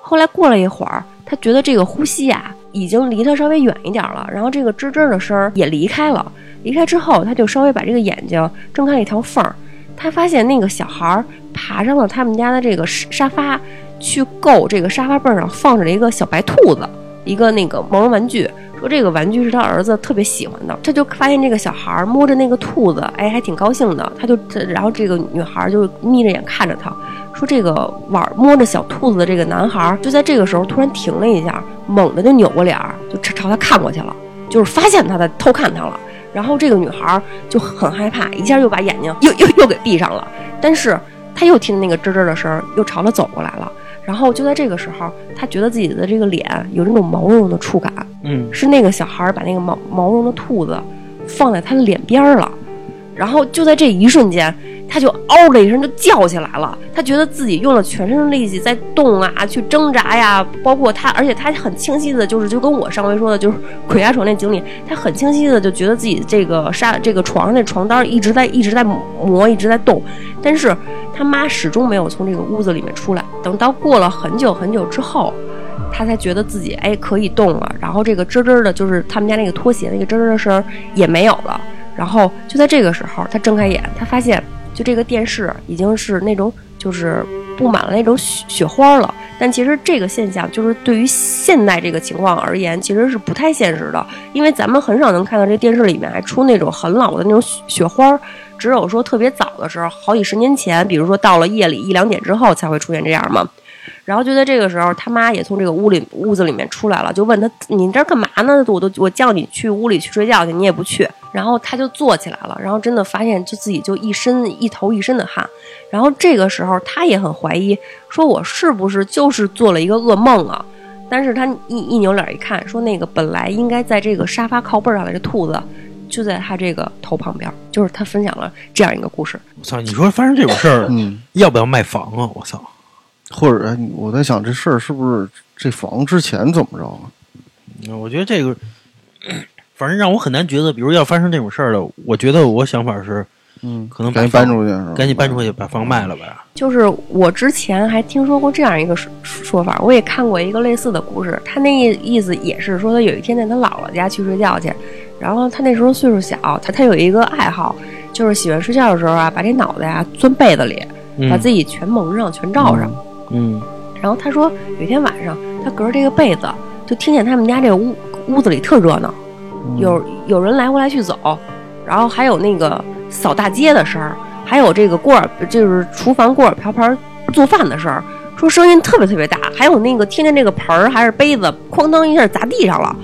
后来过了一会儿，他觉得这个呼吸啊已经离他稍微远一点了，然后这个吱吱的声儿也离开了。离开之后，他就稍微把这个眼睛睁开了一条缝儿，他发现那个小孩儿爬上了他们家的这个沙沙发，去够这个沙发背上放着了一个小白兔子，一个那个毛绒玩具。说这个玩具是他儿子特别喜欢的，他就发现这个小孩儿摸着那个兔子，哎，还挺高兴的。他就，然后这个女孩就眯着眼看着他，说这个玩摸着小兔子的这个男孩儿，就在这个时候突然停了一下，猛地就扭过脸儿，就朝朝他看过去了，就是发现他在偷看他了。然后这个女孩儿就很害怕，一下又把眼睛又又又给闭上了。但是她又听那个吱吱的声儿，又朝她走过来了。然后就在这个时候，她觉得自己的这个脸有那种毛茸茸的触感，嗯，是那个小孩儿把那个毛毛茸的兔子放在她的脸边儿了。然后就在这一瞬间，他就嗷的一声就叫起来了。他觉得自己用了全身的力气在动啊，去挣扎呀，包括他，而且他很清晰的，就是就跟我上回说的，就是鬼压床那经历，他很清晰的就觉得自己这个沙这个床上那床单一直在一直在磨，一直在动，但是他妈始终没有从这个屋子里面出来。等到过了很久很久之后，他才觉得自己哎可以动了，然后这个吱吱的，就是他们家那个拖鞋那个吱吱的声也没有了。然后就在这个时候，他睁开眼，他发现就这个电视已经是那种就是布满了那种雪雪花了。但其实这个现象就是对于现代这个情况而言，其实是不太现实的，因为咱们很少能看到这电视里面还出那种很老的那种雪雪花，只有说特别早的时候，好几十年前，比如说到了夜里一两点之后才会出现这样嘛。然后就在这个时候，他妈也从这个屋里屋子里面出来了，就问他：“你这干嘛呢？我都我叫你去屋里去睡觉去，你也不去。”然后他就坐起来了，然后真的发现就自己就一身一头一身的汗。然后这个时候他也很怀疑，说我是不是就是做了一个噩梦啊？但是他一一扭脸一看，说那个本来应该在这个沙发靠背上的这兔子，就在他这个头旁边。就是他分享了这样一个故事。我操！你说发生这种事儿，嗯，要不要卖房啊？我操！或者哎我在想这事儿是不是这房之前怎么着啊？嗯我觉得这个，<coughs> 反正让我很难觉得，比如要发生这种事儿了，我觉得我想法是，嗯，可能把赶紧搬出去？赶紧搬出去把房卖了吧。就是我之前还听说过这样一个说说法，我也看过一个类似的故事。他那意意思也是说，他有一天在他姥姥家去睡觉去，然后他那时候岁数小，他他有一个爱好，就是喜欢睡觉的时候啊，把这脑袋啊钻被子里，嗯把自己全蒙上，全罩上。嗯然后他说有一天晚上，他隔着这个被子就听见他们家这个屋屋子里特热闹，有。有人来回来去走，然后还有那个扫大街的声儿，还有这个锅碗就是厨房锅碗瓢盆做饭的声儿，说声音特别特别大，还有那个听见这个盆儿还是杯子哐当一下砸地上了，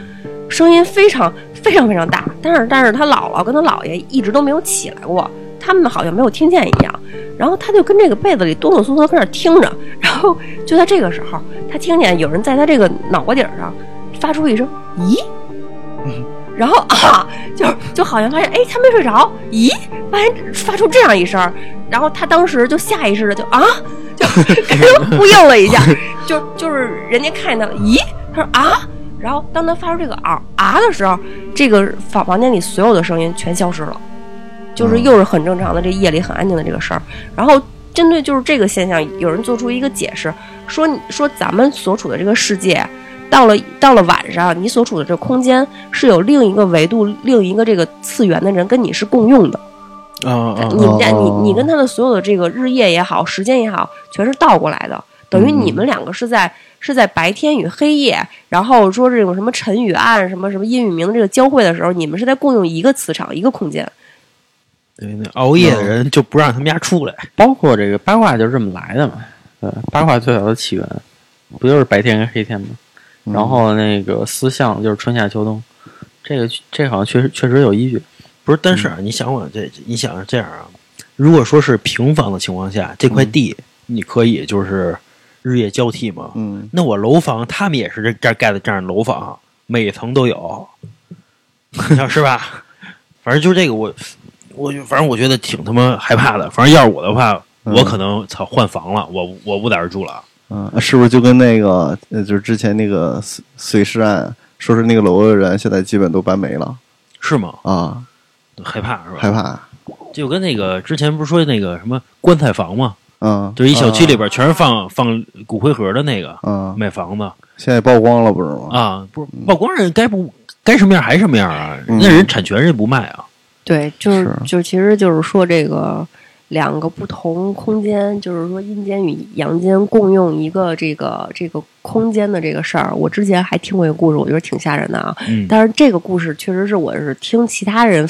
声音非常非常非常大。但是但是他姥姥跟他姥爷一直都没有起来过，他们好像没有听见一样。然后他就跟这个被子里哆哆嗦嗦跟那听着，然后就在这个时候，他听见有人在他这个脑瓜顶上发出一声“咦”，然后啊，就就好像发现哎他没睡着，咦，发现发出这样一声，然后他当时就下意识的就啊，就跟人呼应了一下，<laughs> 就就是人家看见他了，咦，他说啊，然后当他发出这个啊啊的时候，这个房房间里所有的声音全消失了。就是又是很正常的这夜里很安静的这个事儿。然后针对就是这个现象，有人做出一个解释，说说咱们所处的这个世界，到了到了晚上，你所处的这个空间是有另一个维度、另一个这个次元的人跟你是共用的。啊啊你们家你哦你跟他的所有的这个日夜也好，时间也好，全是倒过来的，等于你们两个是在。是在白天与黑夜，然后说这种什么晨与暗、什么什么阴与明的这个交汇的时候，你们是在共用一个磁场、一个空间。对，那熬夜的人就不让他们家出来。包括这个八卦就是这么来的嘛。呃，八卦最早的起源不就是白天跟黑天吗？然后那个四象就是春夏秋冬，这个这好像确实确实有依据。不是，但是啊，你想我这，你想是这样啊，如果说是平房的情况下，这块地你可以就是日夜交替嘛。嗯，那我楼房，他们也是这这儿盖的这样的楼房，每层都有，<laughs> 是吧？反正就是这个我，我就反正我觉得挺他妈害怕的。反正要是我的话，嗯我可能操换房了，我我不在这儿住了。嗯，是不是就跟那个呃，就是之前那个碎碎尸案，说是那个楼的人现在基本都搬没了是吗？啊，害怕是吧？害怕就跟那个之前不是说那个什么棺材房吗？嗯，就是一小区里边全是放放骨灰盒的那个嗯，卖房子现在曝光了不是吗？啊，不是曝光人该不该什么样还什么样啊？嗯那人产权人不卖啊。对，就是是就其实就是说这个两个不同空间，就是说阴间与阳间共用一个这个这个空间的这个事儿。我之前还听过一个故事，我觉得挺吓人的啊。嗯但是这个故事确实是我是听其他人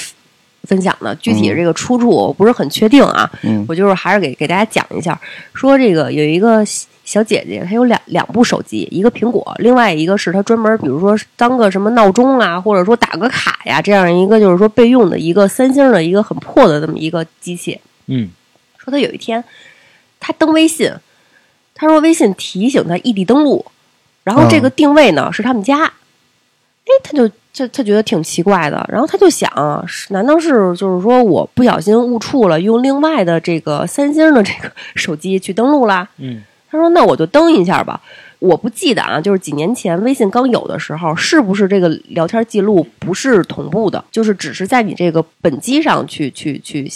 分享的，具体这个出处我不是很确定啊。嗯我就是还是给给大家讲一下，说这个有一个小小姐姐，她有两两部手机，一个苹果，另外一个是她专门比如说当个什么闹钟啊，或者说打个卡呀，这样一个就是说备用的一个三星的一个很破的这么一个机器。嗯说她有一天她登微信，她说微信提醒她异地登录，然后这个定位呢、是他们家，哎，她就她她觉得挺奇怪的，然后她就想，难道是就是说我不小心误触了，用另外的这个三星的这个手机去登录啦？嗯她说那我就登一下吧。我不记得啊，就是几年前微信刚有的时候，是不是这个聊天记录不是同步的，就是只是在你这个本机上去去去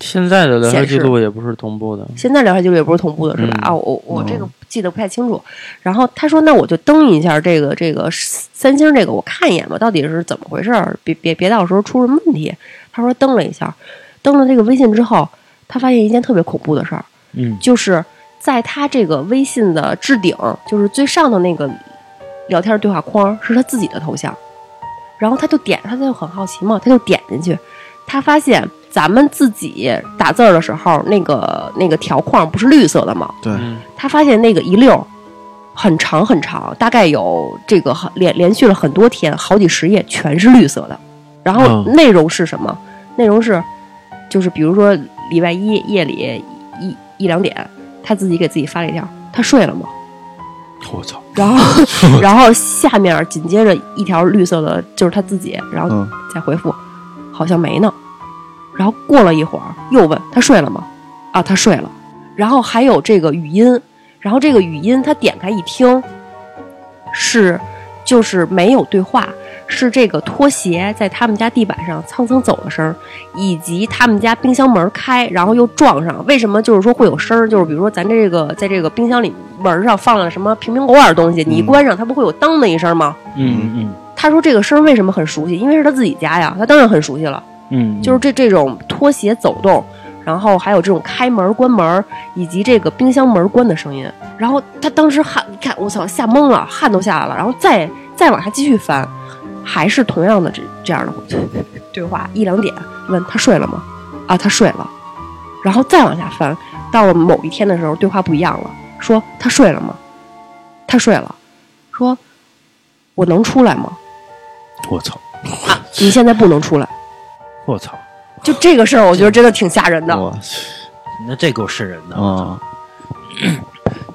现在的聊天记录也不是同步的，现在聊天记录也不是同步的，是吧？嗯啊，我我这个记得不太清楚。然后他说：“那我就登一下这个这个三星这个，我看一眼吧，到底是怎么回事儿？别别别到时候出什么问题。”他说登了一下，登了这个微信之后，他发现一件特别恐怖的事儿，嗯就是在他这个微信的置顶，就是最上的那个聊天对话框是他自己的头像，然后他就点，他就很好奇嘛，他就点进去，他发现咱们自己打字儿的时候，那个那个条框不是绿色的吗？对，嗯他发现那个一溜儿很长很长，大概有这个很连连续了很多天，好几十页全是绿色的。然后嗯内容是什么？内容是就是比如说礼拜一夜里一一两点，他自己给自己发了一条：“他睡了吗我操，？”然后 <laughs> <laughs> 然后下面紧接着一条绿色的，就是他自己，然后嗯再回复：“好像没呢。”然后过了一会儿又问：“他睡了吗？”啊，他睡了。然后还有这个语音，然后这个语音他点开一听，是就是没有对话，是这个拖鞋在他们家地板上蹭蹭走的声儿，以及他们家冰箱门开，然后又撞上。为什么就是说会有声儿？就是比如说咱这个在这个冰箱里门上放了什么瓶瓶罐罐的东西，你一关上，它不会有当的一声吗？嗯嗯他说这个声儿为什么很熟悉？因为是他自己家呀，他当然很熟悉了。嗯，就是这这种拖鞋走动，然后还有这种开门关门，以及这个冰箱门关的声音。然后他当时汗，你看我操，吓懵了，汗都下来了。然后再再往下继续翻，还是同样的这这样的对话，一两点问他睡了吗？啊，他睡了。然后再往下翻，到了某一天的时候，对话不一样了，说他睡了吗？他睡了。说我能出来吗？我操，你现在不能出来。我操，就这个事儿，我觉得真的挺吓人的。我去那这够瘆人的。啊，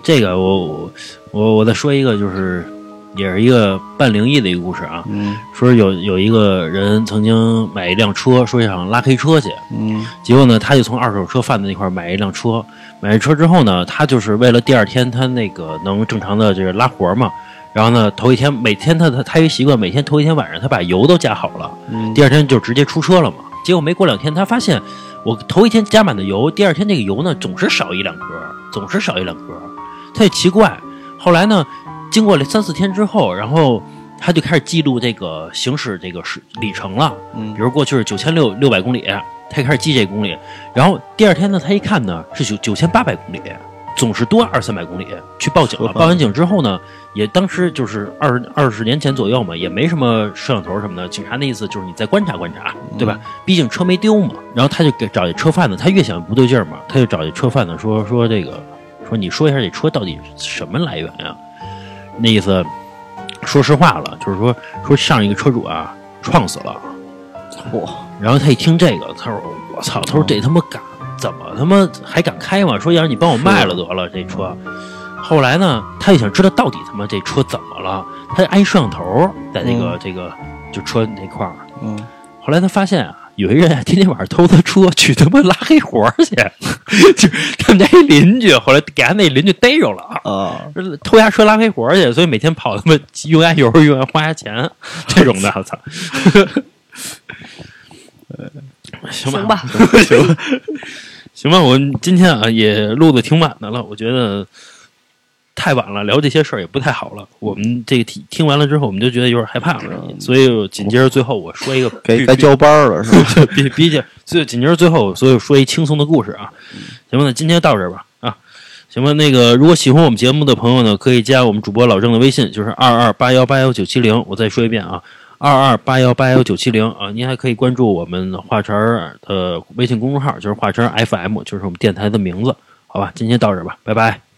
这个我我我我再说一个，就是也是一个半灵异的一个故事啊。嗯说有有一个人曾经买一辆车，说想拉黑车去，嗯结果呢，他就从二手车贩子那块儿买一辆车，买了车之后呢，他就是为了第二天他那个能正常的就是拉活嘛。然后呢，头一天每天他他他有一习惯，每天头一天晚上他把油都加好了，嗯第二天就直接出车了嘛。结果没过两天，他发现我头一天加满的油，第二天那个油呢总是少一两格，总是少一两格，他也奇怪。后来呢，经过了三四天之后，然后他就开始记录这个行驶这个是里程了。嗯比如过去是九千六六百公里，他就开始记这公里，然后第二天呢，他一看呢是九九千八百公里，总是多二三百公里，去报警了。报完警之后呢，也当时就是二二十年前左右嘛，也没什么摄像头什么的，警察那意思就是你再观察观察，对吧？毕竟车没丢嘛。然后他就给找这车贩子，他越想不对劲儿嘛，他就找这车贩子说说这个，说你说一下这车到底什么来源呀？那意思，说实话了，就是说说上一个车主啊撞死了。嚯，然后他一听这个，他说：“我操！”他说：“这他妈敢怎么他妈还敢开吗？说要是你帮我卖了得了这车。”后来呢，他就想知道到底他妈这车怎么了，他就安摄像头在这个、这个就车那块儿。嗯后来他发现啊，有一人啊天天晚上偷他车去他妈拉黑活儿去，<laughs> 就是他们家一邻居，后来给他那邻居逮着了。啊，说偷他车拉黑活儿去，所以每天跑他妈用丫油用丫花丫钱。<laughs> 这种的，我操！<laughs> 行吧，行吧，行行吧，我今天啊也录的挺晚的了，我觉得太晚了，聊这些事儿也不太好了。我们这个听听完了之后，我们就觉得有点害怕了，所以紧接着最后我说一个该该交班了是吧？<laughs> 比比较，所以紧接着最后，所以说一轻松的故事啊。行吧，那今天到这儿吧啊。行吧，那个如果喜欢我们节目的朋友呢，可以加我们主播老郑的微信，就是二二八幺八幺九七零。我再说一遍啊，二二八幺八幺九七零啊。您还可以关注我们华晨儿的微信公众号，就是华晨 FM，就是我们电台的名字。好吧，今天到这儿吧，拜拜。